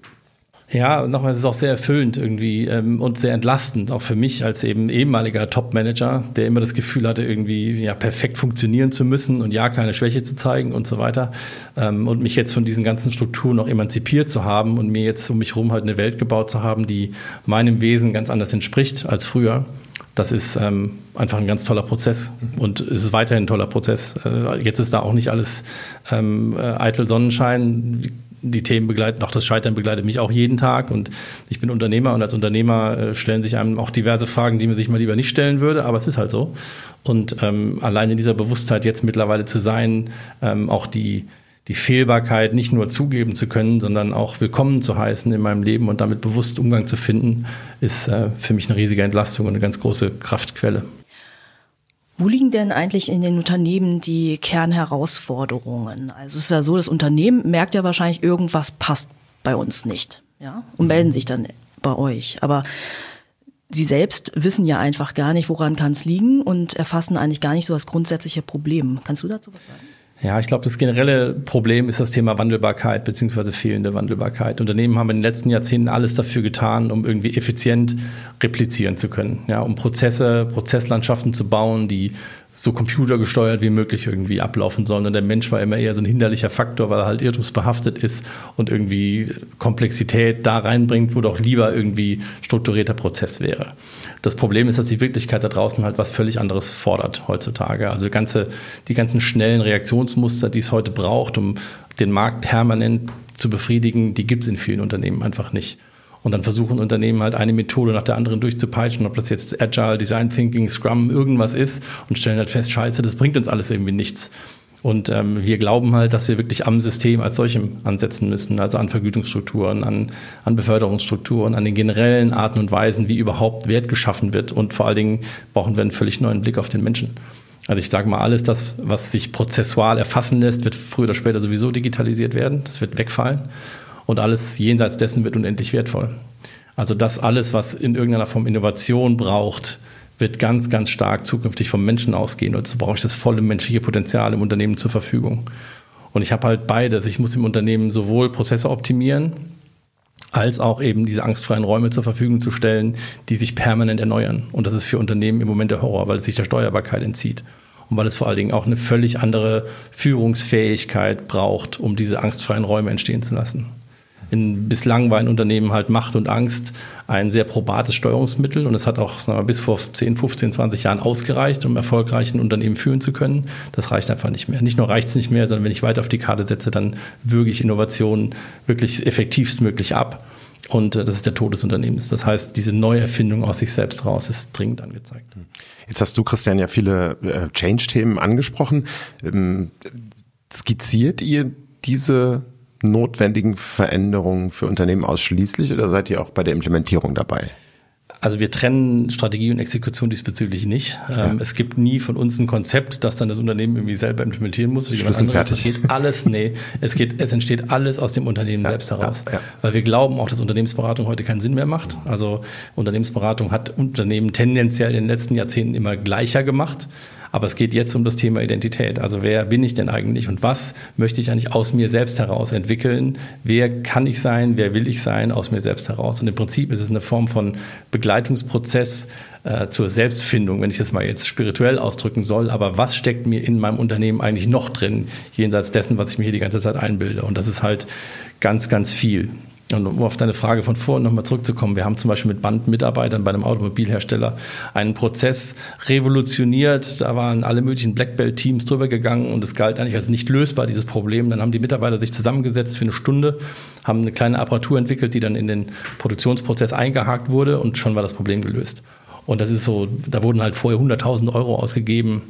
Ja, nochmal, es ist auch sehr erfüllend irgendwie ähm, und sehr entlastend, auch für mich als eben ehemaliger Top-Manager, der immer das Gefühl hatte, irgendwie ja perfekt funktionieren zu müssen und ja keine Schwäche zu zeigen und so weiter. Ähm, und mich jetzt von diesen ganzen Strukturen noch emanzipiert zu haben und mir jetzt um mich herum halt eine Welt gebaut zu haben, die meinem Wesen ganz anders entspricht als früher. Das ist ähm, einfach ein ganz toller Prozess und es ist weiterhin ein toller Prozess. Äh, jetzt ist da auch nicht alles ähm, äh, eitel Sonnenschein die Themen begleiten, auch das Scheitern begleitet mich auch jeden Tag und ich bin Unternehmer und als Unternehmer äh, stellen sich einem auch diverse Fragen, die man sich mal lieber nicht stellen würde, aber es ist halt so. Und ähm, allein in dieser Bewusstheit jetzt mittlerweile zu sein, ähm, auch die, die Fehlbarkeit nicht nur zugeben zu können, sondern auch willkommen zu heißen in meinem Leben und damit bewusst Umgang zu finden, ist äh, für mich eine riesige Entlastung und eine ganz große Kraftquelle. Wo liegen denn eigentlich in den Unternehmen die Kernherausforderungen? Also es ist ja so, das Unternehmen merkt ja wahrscheinlich, irgendwas passt bei uns nicht, ja, und melden sich dann bei euch. Aber Sie selbst wissen ja einfach gar nicht, woran kann es liegen und erfassen eigentlich gar nicht so das grundsätzliche Problem. Kannst du dazu was sagen? Ja, ich glaube, das generelle Problem ist das Thema Wandelbarkeit beziehungsweise fehlende Wandelbarkeit. Unternehmen haben in den letzten Jahrzehnten alles dafür getan, um irgendwie effizient replizieren zu können. Ja, um Prozesse, Prozesslandschaften zu bauen, die so computergesteuert wie möglich irgendwie ablaufen sollen. Und der Mensch war immer eher so ein hinderlicher Faktor, weil er halt irrtumsbehaftet ist und irgendwie Komplexität da reinbringt, wo doch lieber irgendwie strukturierter Prozess wäre. Das Problem ist, dass die Wirklichkeit da draußen halt was völlig anderes fordert heutzutage. Also ganze, die ganzen schnellen Reaktionsmuster, die es heute braucht, um den Markt permanent zu befriedigen, die gibt es in vielen Unternehmen einfach nicht. Und dann versuchen Unternehmen halt eine Methode nach der anderen durchzupeitschen, ob das jetzt Agile, Design Thinking, Scrum, irgendwas ist und stellen halt fest, scheiße, das bringt uns alles irgendwie nichts. Und ähm, wir glauben halt, dass wir wirklich am System als solchem ansetzen müssen, also an Vergütungsstrukturen, an, an Beförderungsstrukturen, an den generellen Arten und Weisen, wie überhaupt Wert geschaffen wird. Und vor allen Dingen brauchen wir einen völlig neuen Blick auf den Menschen. Also ich sage mal, alles das, was sich prozessual erfassen lässt, wird früher oder später sowieso digitalisiert werden. Das wird wegfallen und alles jenseits dessen wird unendlich wertvoll. Also das alles, was in irgendeiner Form Innovation braucht, wird ganz, ganz stark zukünftig vom Menschen ausgehen. Und so brauche ich das volle menschliche Potenzial im Unternehmen zur Verfügung. Und ich habe halt beides. Ich muss im Unternehmen sowohl Prozesse optimieren, als auch eben diese angstfreien Räume zur Verfügung zu stellen, die sich permanent erneuern. Und das ist für Unternehmen im Moment der Horror, weil es sich der Steuerbarkeit entzieht. Und weil es vor allen Dingen auch eine völlig andere Führungsfähigkeit braucht, um diese angstfreien Räume entstehen zu lassen. In, bislang war in Unternehmen halt Macht und Angst ein sehr probates Steuerungsmittel und es hat auch sagen wir, bis vor 10, 15, 20 Jahren ausgereicht, um erfolgreich ein Unternehmen führen zu können. Das reicht einfach nicht mehr. Nicht nur reicht es nicht mehr, sondern wenn ich weiter auf die Karte setze, dann würge ich Innovationen wirklich effektivstmöglich ab. Und äh, das ist der Tod des Unternehmens. Das heißt, diese Neuerfindung aus sich selbst raus ist dringend angezeigt. Jetzt hast du, Christian, ja viele äh, Change-Themen angesprochen. Ähm, skizziert ihr diese notwendigen Veränderungen für Unternehmen ausschließlich oder seid ihr auch bei der Implementierung dabei? Also wir trennen Strategie und Exekution diesbezüglich nicht. Ja. Ähm, es gibt nie von uns ein Konzept, das dann das Unternehmen irgendwie selber implementieren muss. Es geht alles, nee, es geht, es entsteht alles aus dem Unternehmen ja, selbst heraus. Ja, Weil wir glauben auch, dass Unternehmensberatung heute keinen Sinn mehr macht. Also Unternehmensberatung hat Unternehmen tendenziell in den letzten Jahrzehnten immer gleicher gemacht. Aber es geht jetzt um das Thema Identität. Also wer bin ich denn eigentlich und was möchte ich eigentlich aus mir selbst heraus entwickeln? Wer kann ich sein? Wer will ich sein aus mir selbst heraus? Und im Prinzip ist es eine Form von Begleitungsprozess äh, zur Selbstfindung, wenn ich das mal jetzt spirituell ausdrücken soll. Aber was steckt mir in meinem Unternehmen eigentlich noch drin, jenseits dessen, was ich mir hier die ganze Zeit einbilde? Und das ist halt ganz, ganz viel. Und um auf deine Frage von vorhin nochmal zurückzukommen, wir haben zum Beispiel mit Bandmitarbeitern bei einem Automobilhersteller einen Prozess revolutioniert. Da waren alle möglichen Black Belt-Teams drüber gegangen und es galt eigentlich als nicht lösbar, dieses Problem. Dann haben die Mitarbeiter sich zusammengesetzt für eine Stunde, haben eine kleine Apparatur entwickelt, die dann in den Produktionsprozess eingehakt wurde und schon war das Problem gelöst. Und das ist so, da wurden halt vorher 100.000 Euro ausgegeben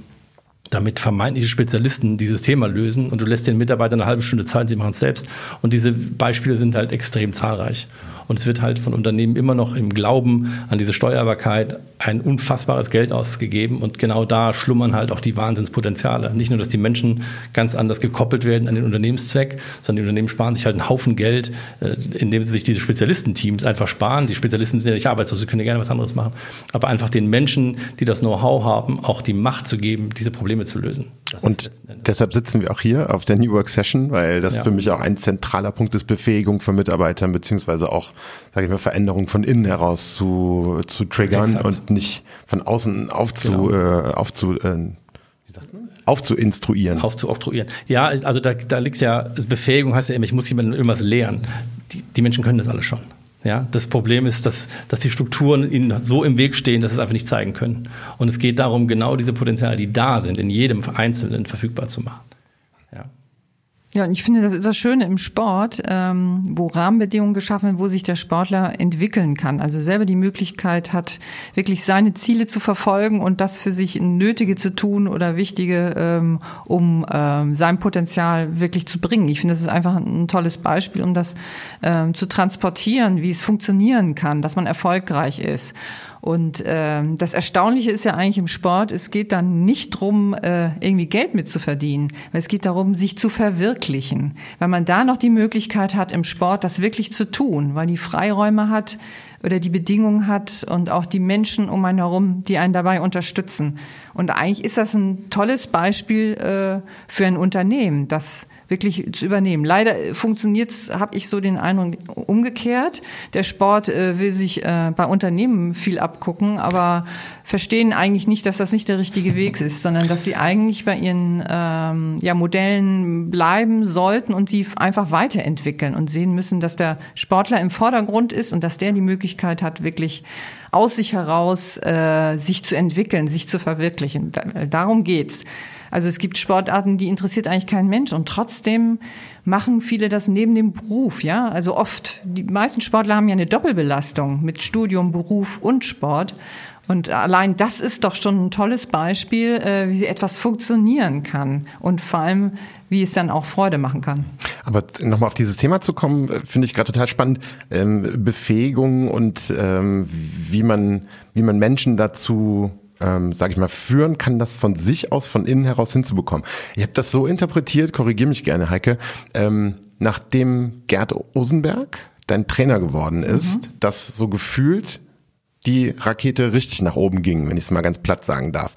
damit vermeintliche Spezialisten dieses Thema lösen und du lässt den Mitarbeitern eine halbe Stunde Zeit, sie machen es selbst. Und diese Beispiele sind halt extrem zahlreich. Und es wird halt von Unternehmen immer noch im Glauben an diese Steuerbarkeit ein unfassbares Geld ausgegeben. Und genau da schlummern halt auch die Wahnsinnspotenziale. Nicht nur, dass die Menschen ganz anders gekoppelt werden an den Unternehmenszweck, sondern die Unternehmen sparen sich halt einen Haufen Geld, äh, indem sie sich diese Spezialistenteams einfach sparen. Die Spezialisten sind ja nicht arbeitslos, sie können ja gerne was anderes machen. Aber einfach den Menschen, die das Know-how haben, auch die Macht zu geben, diese Probleme zu lösen. Das und deshalb sitzen wir auch hier auf der New Work Session, weil das ja. für mich auch ein zentraler Punkt ist, Befähigung von Mitarbeitern, beziehungsweise auch sage ich mal, Veränderung von innen heraus zu, zu triggern Exakt. und nicht von außen aufzu, genau. äh, aufzu äh, aufzuinstruieren. Aufzuoktroyieren. Ja, also da, da liegt ja, Befähigung heißt ja immer, ich muss jemandem irgendwas lehren. Die, die Menschen können das alle schon. Ja, das Problem ist, dass, dass die Strukturen ihnen so im Weg stehen, dass sie es einfach nicht zeigen können. Und es geht darum, genau diese Potenziale, die da sind, in jedem Einzelnen verfügbar zu machen. Ja, und ich finde, das ist das Schöne im Sport, ähm, wo Rahmenbedingungen geschaffen werden, wo sich der Sportler entwickeln kann. Also selber die Möglichkeit hat, wirklich seine Ziele zu verfolgen und das für sich Nötige zu tun oder Wichtige, ähm, um ähm, sein Potenzial wirklich zu bringen. Ich finde, das ist einfach ein tolles Beispiel, um das ähm, zu transportieren, wie es funktionieren kann, dass man erfolgreich ist. Und äh, das Erstaunliche ist ja eigentlich im Sport, es geht dann nicht drum, äh, irgendwie Geld mitzuverdienen, weil es geht darum, sich zu verwirklichen. Weil man da noch die Möglichkeit hat, im Sport das wirklich zu tun, weil die Freiräume hat oder die Bedingungen hat und auch die Menschen um einen herum, die einen dabei unterstützen. Und eigentlich ist das ein tolles Beispiel äh, für ein Unternehmen, das wirklich zu übernehmen. Leider funktioniert es, habe ich so den Eindruck, umgekehrt. Der Sport äh, will sich äh, bei Unternehmen viel abgucken, aber verstehen eigentlich nicht, dass das nicht der richtige Weg ist, sondern dass sie eigentlich bei ihren ähm, ja, Modellen bleiben sollten und sie einfach weiterentwickeln und sehen müssen, dass der Sportler im Vordergrund ist und dass der die Möglichkeit hat, wirklich aus sich heraus äh, sich zu entwickeln, sich zu verwirklichen. darum geht's. Also es gibt Sportarten, die interessiert eigentlich kein Mensch und trotzdem machen viele das neben dem Beruf, ja? Also oft, die meisten Sportler haben ja eine Doppelbelastung mit Studium, Beruf und Sport. Und allein das ist doch schon ein tolles Beispiel, äh, wie etwas funktionieren kann und vor allem, wie es dann auch Freude machen kann. Aber nochmal auf dieses Thema zu kommen, äh, finde ich gerade total spannend. Ähm, Befähigung und ähm, wie man, wie man Menschen dazu ähm, sage ich mal, führen kann, das von sich aus, von innen heraus hinzubekommen. Ich habe das so interpretiert, korrigiere mich gerne, Heike, ähm, nachdem Gerd Osenberg dein Trainer geworden ist, mhm. dass so gefühlt die Rakete richtig nach oben ging, wenn ich es mal ganz platt sagen darf.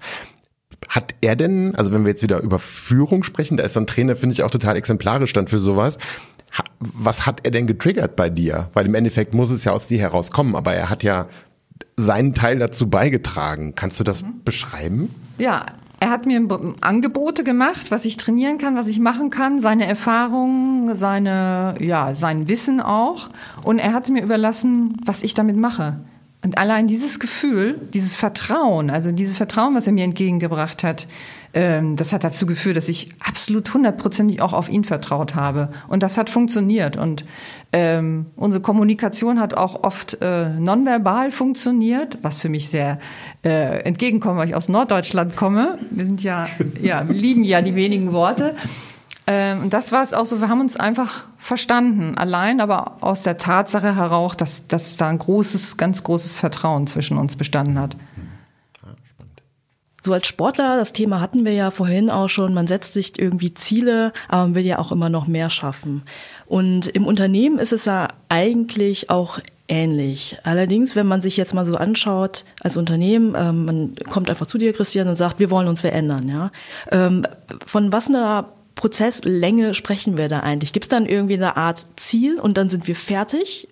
Hat er denn, also wenn wir jetzt wieder über Führung sprechen, da ist so ein Trainer, finde ich auch total exemplarisch dann für sowas. Was hat er denn getriggert bei dir? Weil im Endeffekt muss es ja aus dir herauskommen, aber er hat ja seinen Teil dazu beigetragen. Kannst du das mhm. beschreiben? Ja, er hat mir Angebote gemacht, was ich trainieren kann, was ich machen kann, seine Erfahrungen, seine, ja, sein Wissen auch. Und er hat mir überlassen, was ich damit mache. Und allein dieses Gefühl, dieses Vertrauen, also dieses Vertrauen, was er mir entgegengebracht hat, ähm, das hat dazu geführt, dass ich absolut hundertprozentig auch auf ihn vertraut habe. Und das hat funktioniert. Und ähm, unsere Kommunikation hat auch oft äh, nonverbal funktioniert, was für mich sehr äh, entgegenkommt, weil ich aus Norddeutschland komme. Wir sind ja, ja, wir lieben ja die wenigen Worte. Ähm, und das war es auch so, wir haben uns einfach verstanden, allein aber aus der Tatsache heraus, dass, dass da ein großes, ganz großes Vertrauen zwischen uns bestanden hat. So als Sportler, das Thema hatten wir ja vorhin auch schon, man setzt sich irgendwie Ziele, aber man will ja auch immer noch mehr schaffen. Und im Unternehmen ist es ja eigentlich auch ähnlich. Allerdings, wenn man sich jetzt mal so anschaut als Unternehmen, ähm, man kommt einfach zu dir, Christian, und sagt, wir wollen uns verändern. Ja? Ähm, von was einer Prozesslänge sprechen wir da eigentlich? Gibt es dann irgendwie eine Art Ziel und dann sind wir fertig?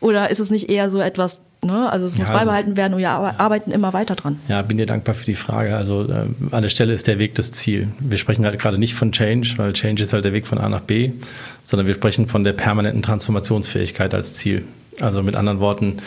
Oder ist es nicht eher so etwas, Ne? Also es muss ja, also, beibehalten werden und wir arbeiten immer weiter dran. Ja, bin dir dankbar für die Frage. Also äh, an der Stelle ist der Weg das Ziel. Wir sprechen halt gerade nicht von Change, weil Change ist halt der Weg von A nach B, sondern wir sprechen von der permanenten Transformationsfähigkeit als Ziel. Also mit anderen Worten,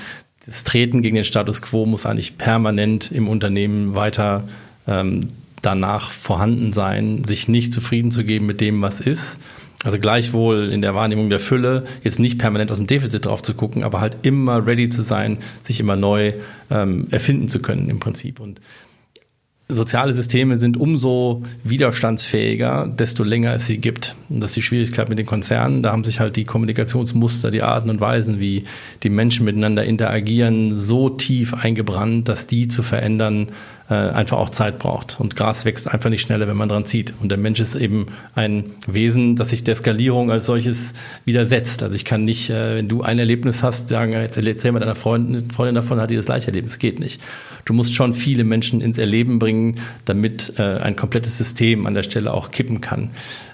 das Treten gegen den Status quo muss eigentlich permanent im Unternehmen weiter ähm, danach vorhanden sein, sich nicht zufrieden zu geben mit dem, was ist. Also gleichwohl in der Wahrnehmung der Fülle, jetzt nicht permanent aus dem Defizit drauf zu gucken, aber halt immer ready zu sein, sich immer neu ähm, erfinden zu können im Prinzip. Und soziale Systeme sind umso widerstandsfähiger, desto länger es sie gibt. Und das ist die Schwierigkeit mit den Konzernen. Da haben sich halt die Kommunikationsmuster, die Arten und Weisen, wie die Menschen miteinander interagieren, so tief eingebrannt, dass die zu verändern einfach auch Zeit braucht. Und Gras wächst einfach nicht schneller, wenn man dran zieht. Und der Mensch ist eben ein Wesen, das sich der Skalierung als solches widersetzt. Also ich kann nicht, äh, wenn du ein Erlebnis hast, sagen, jetzt erzähl mal deiner Freundin, Freundin davon, hat die das gleiche Erlebnis. Geht nicht. Du musst schon viele Menschen ins Erleben bringen, damit äh, ein komplettes System an der Stelle auch kippen kann.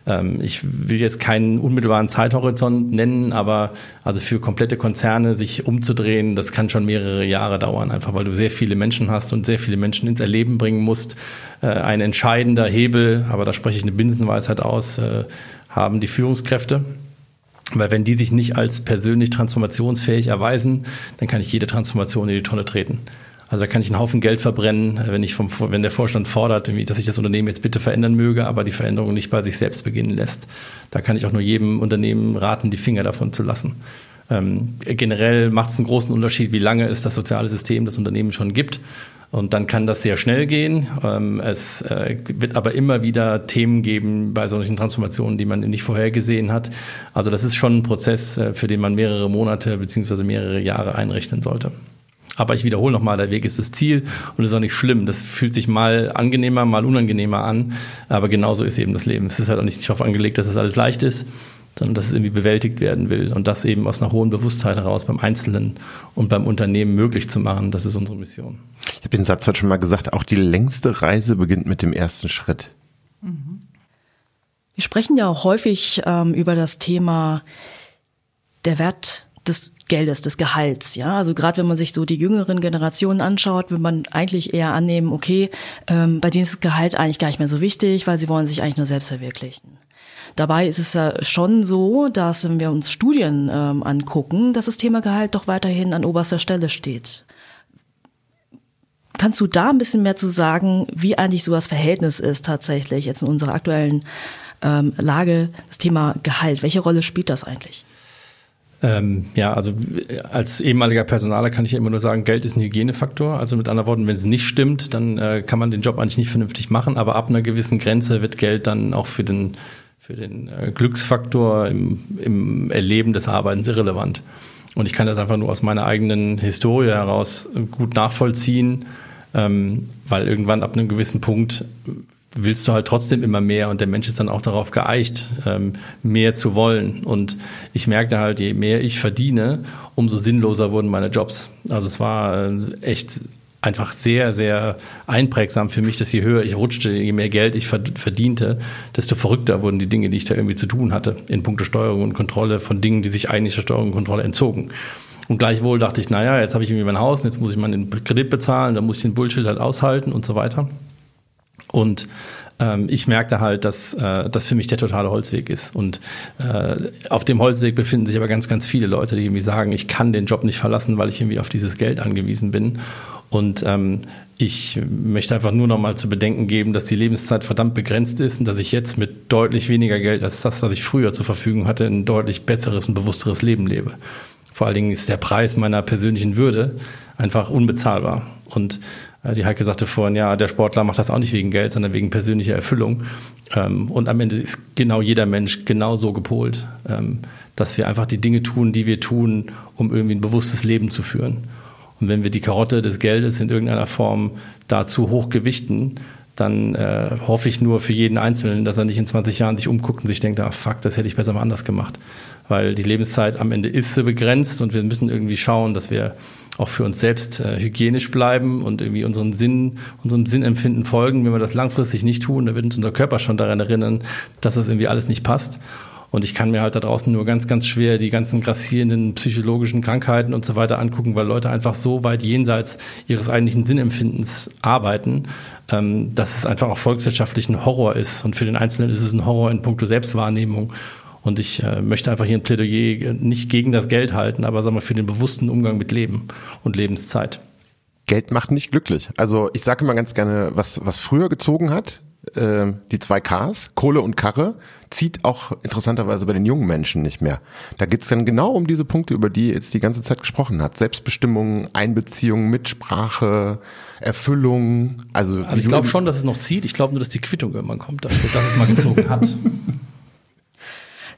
Ähm, ich will jetzt keinen unmittelbaren Zeithorizont nennen, aber also für komplette Konzerne sich umzudrehen, das kann schon mehrere Jahre dauern, einfach weil du sehr viele Menschen hast und sehr viele Menschen ins Erleben bringen musst. Äh, ein entscheidender Hebel, aber da spreche ich eine Binsenweisheit aus, äh, haben die Führungskräfte. Weil wenn die sich nicht als persönlich transformationsfähig erweisen, dann kann ich jede Transformation in die Tonne treten. Also da kann ich einen Haufen Geld verbrennen, wenn ich vom, wenn der Vorstand fordert, dass ich das Unternehmen jetzt bitte verändern möge, aber die Veränderung nicht bei sich selbst beginnen lässt. Da kann ich auch nur jedem Unternehmen raten, die Finger davon zu lassen. Ähm, generell macht es einen großen Unterschied, wie lange es das soziale System des Unternehmens schon gibt. Und dann kann das sehr schnell gehen. Ähm, es äh, wird aber immer wieder Themen geben bei solchen Transformationen, die man nicht vorhergesehen hat. Also das ist schon ein Prozess, äh, für den man mehrere Monate beziehungsweise mehrere Jahre einrichten sollte. Aber ich wiederhole nochmal, der Weg ist das Ziel und ist auch nicht schlimm. Das fühlt sich mal angenehmer, mal unangenehmer an. Aber genauso ist eben das Leben. Es ist halt auch nicht darauf angelegt, dass das alles leicht ist, sondern dass es irgendwie bewältigt werden will. Und das eben aus einer hohen Bewusstheit heraus beim Einzelnen und beim Unternehmen möglich zu machen. Das ist unsere Mission. Ich habe den Satz heute schon mal gesagt, auch die längste Reise beginnt mit dem ersten Schritt. Mhm. Wir sprechen ja auch häufig ähm, über das Thema der Wert des Geldes, des Gehalts. Ja, also gerade wenn man sich so die jüngeren Generationen anschaut, will man eigentlich eher annehmen, okay, ähm, bei denen ist das Gehalt eigentlich gar nicht mehr so wichtig, weil sie wollen sich eigentlich nur selbst verwirklichen. Dabei ist es ja schon so, dass wenn wir uns Studien ähm, angucken, dass das Thema Gehalt doch weiterhin an oberster Stelle steht. Kannst du da ein bisschen mehr zu sagen, wie eigentlich so das Verhältnis ist tatsächlich jetzt in unserer aktuellen ähm, Lage, das Thema Gehalt? Welche Rolle spielt das eigentlich? Ähm, ja, also als ehemaliger Personaler kann ich ja immer nur sagen, Geld ist ein Hygienefaktor. Also mit anderen Worten, wenn es nicht stimmt, dann äh, kann man den Job eigentlich nicht vernünftig machen. Aber ab einer gewissen Grenze wird Geld dann auch für den, für den äh, Glücksfaktor im, im Erleben des Arbeitens irrelevant. Und ich kann das einfach nur aus meiner eigenen Historie heraus gut nachvollziehen, ähm, weil irgendwann ab einem gewissen Punkt willst du halt trotzdem immer mehr und der Mensch ist dann auch darauf geeicht, ähm, mehr zu wollen. Und ich merkte halt, je mehr ich verdiene, umso sinnloser wurden meine Jobs. Also es war äh, echt einfach sehr, sehr einprägsam für mich, dass je höher ich rutschte, je mehr Geld ich verdiente, desto verrückter wurden die Dinge, die ich da irgendwie zu tun hatte, in puncto Steuerung und Kontrolle von Dingen, die sich eigentlich der Steuerung und Kontrolle entzogen. Und gleichwohl dachte ich, naja, jetzt habe ich irgendwie mein Haus und jetzt muss ich meinen Kredit bezahlen, dann muss ich den Bullshit halt aushalten und so weiter. Und ähm, ich merkte halt, dass äh, das für mich der totale Holzweg ist. Und äh, auf dem Holzweg befinden sich aber ganz, ganz viele Leute, die irgendwie sagen, ich kann den Job nicht verlassen, weil ich irgendwie auf dieses Geld angewiesen bin. Und ähm, ich möchte einfach nur noch mal zu bedenken geben, dass die Lebenszeit verdammt begrenzt ist und dass ich jetzt mit deutlich weniger Geld als das, was ich früher zur Verfügung hatte, ein deutlich besseres und bewussteres Leben lebe. Vor allen Dingen ist der Preis meiner persönlichen Würde einfach unbezahlbar. Und die Heike sagte vorhin, ja, der Sportler macht das auch nicht wegen Geld, sondern wegen persönlicher Erfüllung. Ähm, und am Ende ist genau jeder Mensch genau so gepolt, ähm, dass wir einfach die Dinge tun, die wir tun, um irgendwie ein bewusstes Leben zu führen. Und wenn wir die Karotte des Geldes in irgendeiner Form dazu hoch gewichten, dann äh, hoffe ich nur für jeden Einzelnen, dass er nicht in 20 Jahren sich umguckt und sich denkt, ah fuck, das hätte ich besser mal anders gemacht. Weil die Lebenszeit am Ende ist so begrenzt und wir müssen irgendwie schauen, dass wir auch für uns selbst äh, hygienisch bleiben und irgendwie unseren Sinn, unserem Sinnempfinden folgen. Wenn wir das langfristig nicht tun, dann wird uns unser Körper schon daran erinnern, dass das irgendwie alles nicht passt. Und ich kann mir halt da draußen nur ganz, ganz schwer die ganzen grassierenden psychologischen Krankheiten und so weiter angucken, weil Leute einfach so weit jenseits ihres eigentlichen Sinnempfindens arbeiten, ähm, dass es einfach auch volkswirtschaftlich ein Horror ist. Und für den Einzelnen ist es ein Horror in puncto Selbstwahrnehmung. Und ich äh, möchte einfach hier ein Plädoyer nicht gegen das Geld halten, aber sagen wir für den bewussten Umgang mit Leben und Lebenszeit. Geld macht nicht glücklich. Also ich sage immer ganz gerne, was, was früher gezogen hat, äh, die zwei Ks, Kohle und Karre, zieht auch interessanterweise bei den jungen Menschen nicht mehr. Da geht's dann genau um diese Punkte, über die jetzt die ganze Zeit gesprochen hat. Selbstbestimmung, Einbeziehung, Mitsprache, Erfüllung. Also, also ich glaube schon, dass es noch zieht. Ich glaube nur, dass die Quittung irgendwann kommt dafür, dass es mal gezogen hat.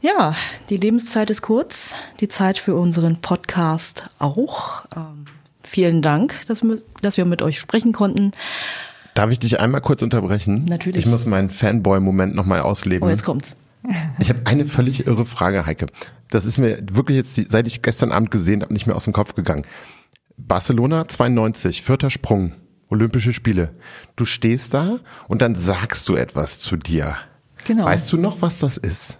Ja, die Lebenszeit ist kurz, die Zeit für unseren Podcast auch. Ähm, vielen Dank, dass wir, dass wir mit euch sprechen konnten. Darf ich dich einmal kurz unterbrechen? Natürlich. Ich muss meinen Fanboy-Moment nochmal ausleben. Oh, jetzt kommt's. Ich habe eine völlig irre Frage, Heike. Das ist mir wirklich jetzt, seit ich gestern Abend gesehen habe, nicht mehr aus dem Kopf gegangen. Barcelona 92, vierter Sprung, Olympische Spiele. Du stehst da und dann sagst du etwas zu dir. Genau. Weißt du noch, was das ist?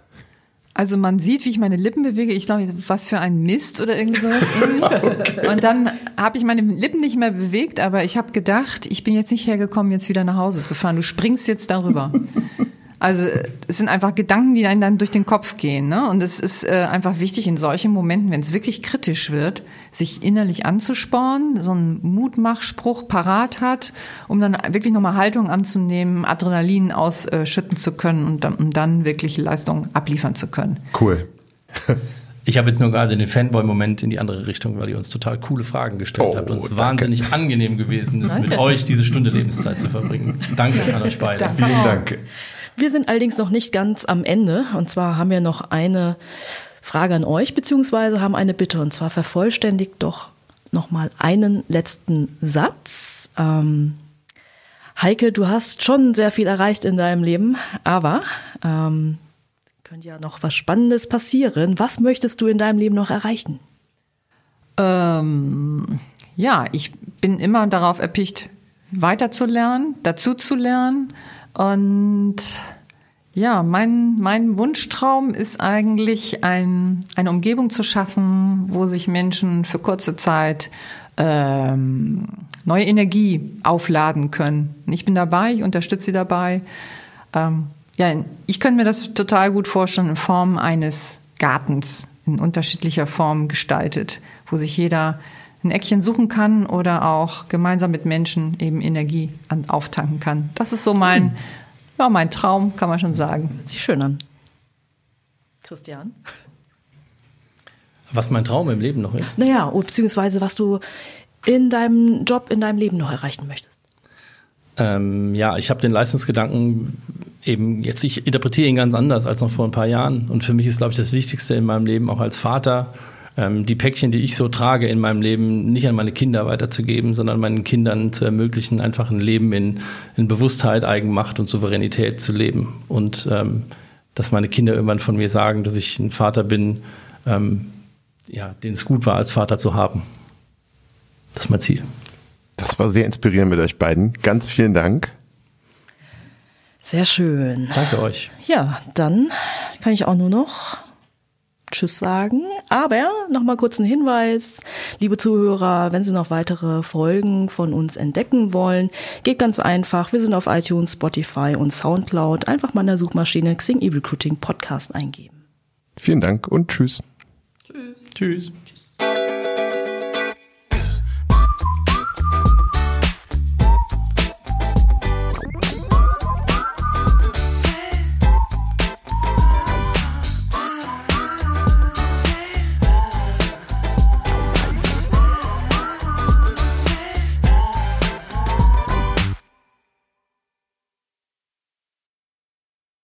Also man sieht, wie ich meine Lippen bewege. Ich glaube, was für ein Mist oder irgendwie sowas. Irgendwie. Und dann habe ich meine Lippen nicht mehr bewegt, aber ich habe gedacht, ich bin jetzt nicht hergekommen, jetzt wieder nach Hause zu fahren. Du springst jetzt darüber. Also es sind einfach Gedanken, die einem dann durch den Kopf gehen. Ne? Und es ist äh, einfach wichtig in solchen Momenten, wenn es wirklich kritisch wird, sich innerlich anzuspornen, so einen Mutmachspruch parat hat, um dann wirklich nochmal Haltung anzunehmen, Adrenalin ausschütten zu können und dann, um dann wirklich Leistung abliefern zu können. Cool. Ich habe jetzt nur gerade den Fanboy-Moment in die andere Richtung, weil ihr uns total coole Fragen gestellt Oh, habt und es danke. wahnsinnig angenehm gewesen ist, mit Danke. euch diese Stunde Lebenszeit zu verbringen. Danke an euch beide. Vielen Dank. Wir sind allerdings noch nicht ganz am Ende. Und zwar haben wir noch eine Frage an euch, beziehungsweise haben eine Bitte. Und zwar vervollständigt doch nochmal einen letzten Satz. Ähm, Heike, du hast schon sehr viel erreicht in deinem Leben, aber ähm, könnte ja noch was Spannendes passieren. Was möchtest du in deinem Leben noch erreichen? Ähm, ja, ich bin immer darauf erpicht, weiterzulernen, dazuzulernen. Und ja, mein, mein Wunschtraum ist eigentlich, ein, eine Umgebung zu schaffen, wo sich Menschen für kurze Zeit ähm, neue Energie aufladen können. Ich bin dabei, ich unterstütze sie dabei. Ähm, ja, ich könnte mir das total gut vorstellen in Form eines Gartens in unterschiedlicher Form gestaltet, wo sich jeder ein Eckchen suchen kann oder auch gemeinsam mit Menschen eben Energie an, auftanken kann. Das ist so mein, ja, mein Traum, kann man schon sagen. Hört sich schön an. Christian? Was mein Traum im Leben noch ist. Naja, beziehungsweise was du in deinem Job, in deinem Leben noch erreichen möchtest. Ähm, ja, ich habe den Leistungsgedanken eben jetzt, ich interpretiere ihn ganz anders als noch vor ein paar Jahren. Und für mich ist, glaube ich, das Wichtigste in meinem Leben auch als Vater, ähm, die Päckchen, die ich so trage in meinem Leben, nicht an meine Kinder weiterzugeben, sondern meinen Kindern zu ermöglichen, einfach ein Leben in, in Bewusstheit, Eigenmacht und Souveränität zu leben. Und ähm, dass meine Kinder irgendwann von mir sagen, dass ich ein Vater bin, ähm, ja, den es gut war, als Vater zu haben. Das ist mein Ziel. Das war sehr inspirierend mit euch beiden. Ganz vielen Dank. Sehr schön. Danke euch. Ja, dann kann ich auch nur noch Tschüss sagen. Aber nochmal kurz ein Hinweis, liebe Zuhörer, wenn Sie noch weitere Folgen von uns entdecken wollen, geht ganz einfach. Wir sind auf iTunes, Spotify und Soundcloud. Einfach mal in der Suchmaschine Xing E-Recruiting Podcast eingeben. Vielen Dank und tschüss. Tschüss. Tschüss.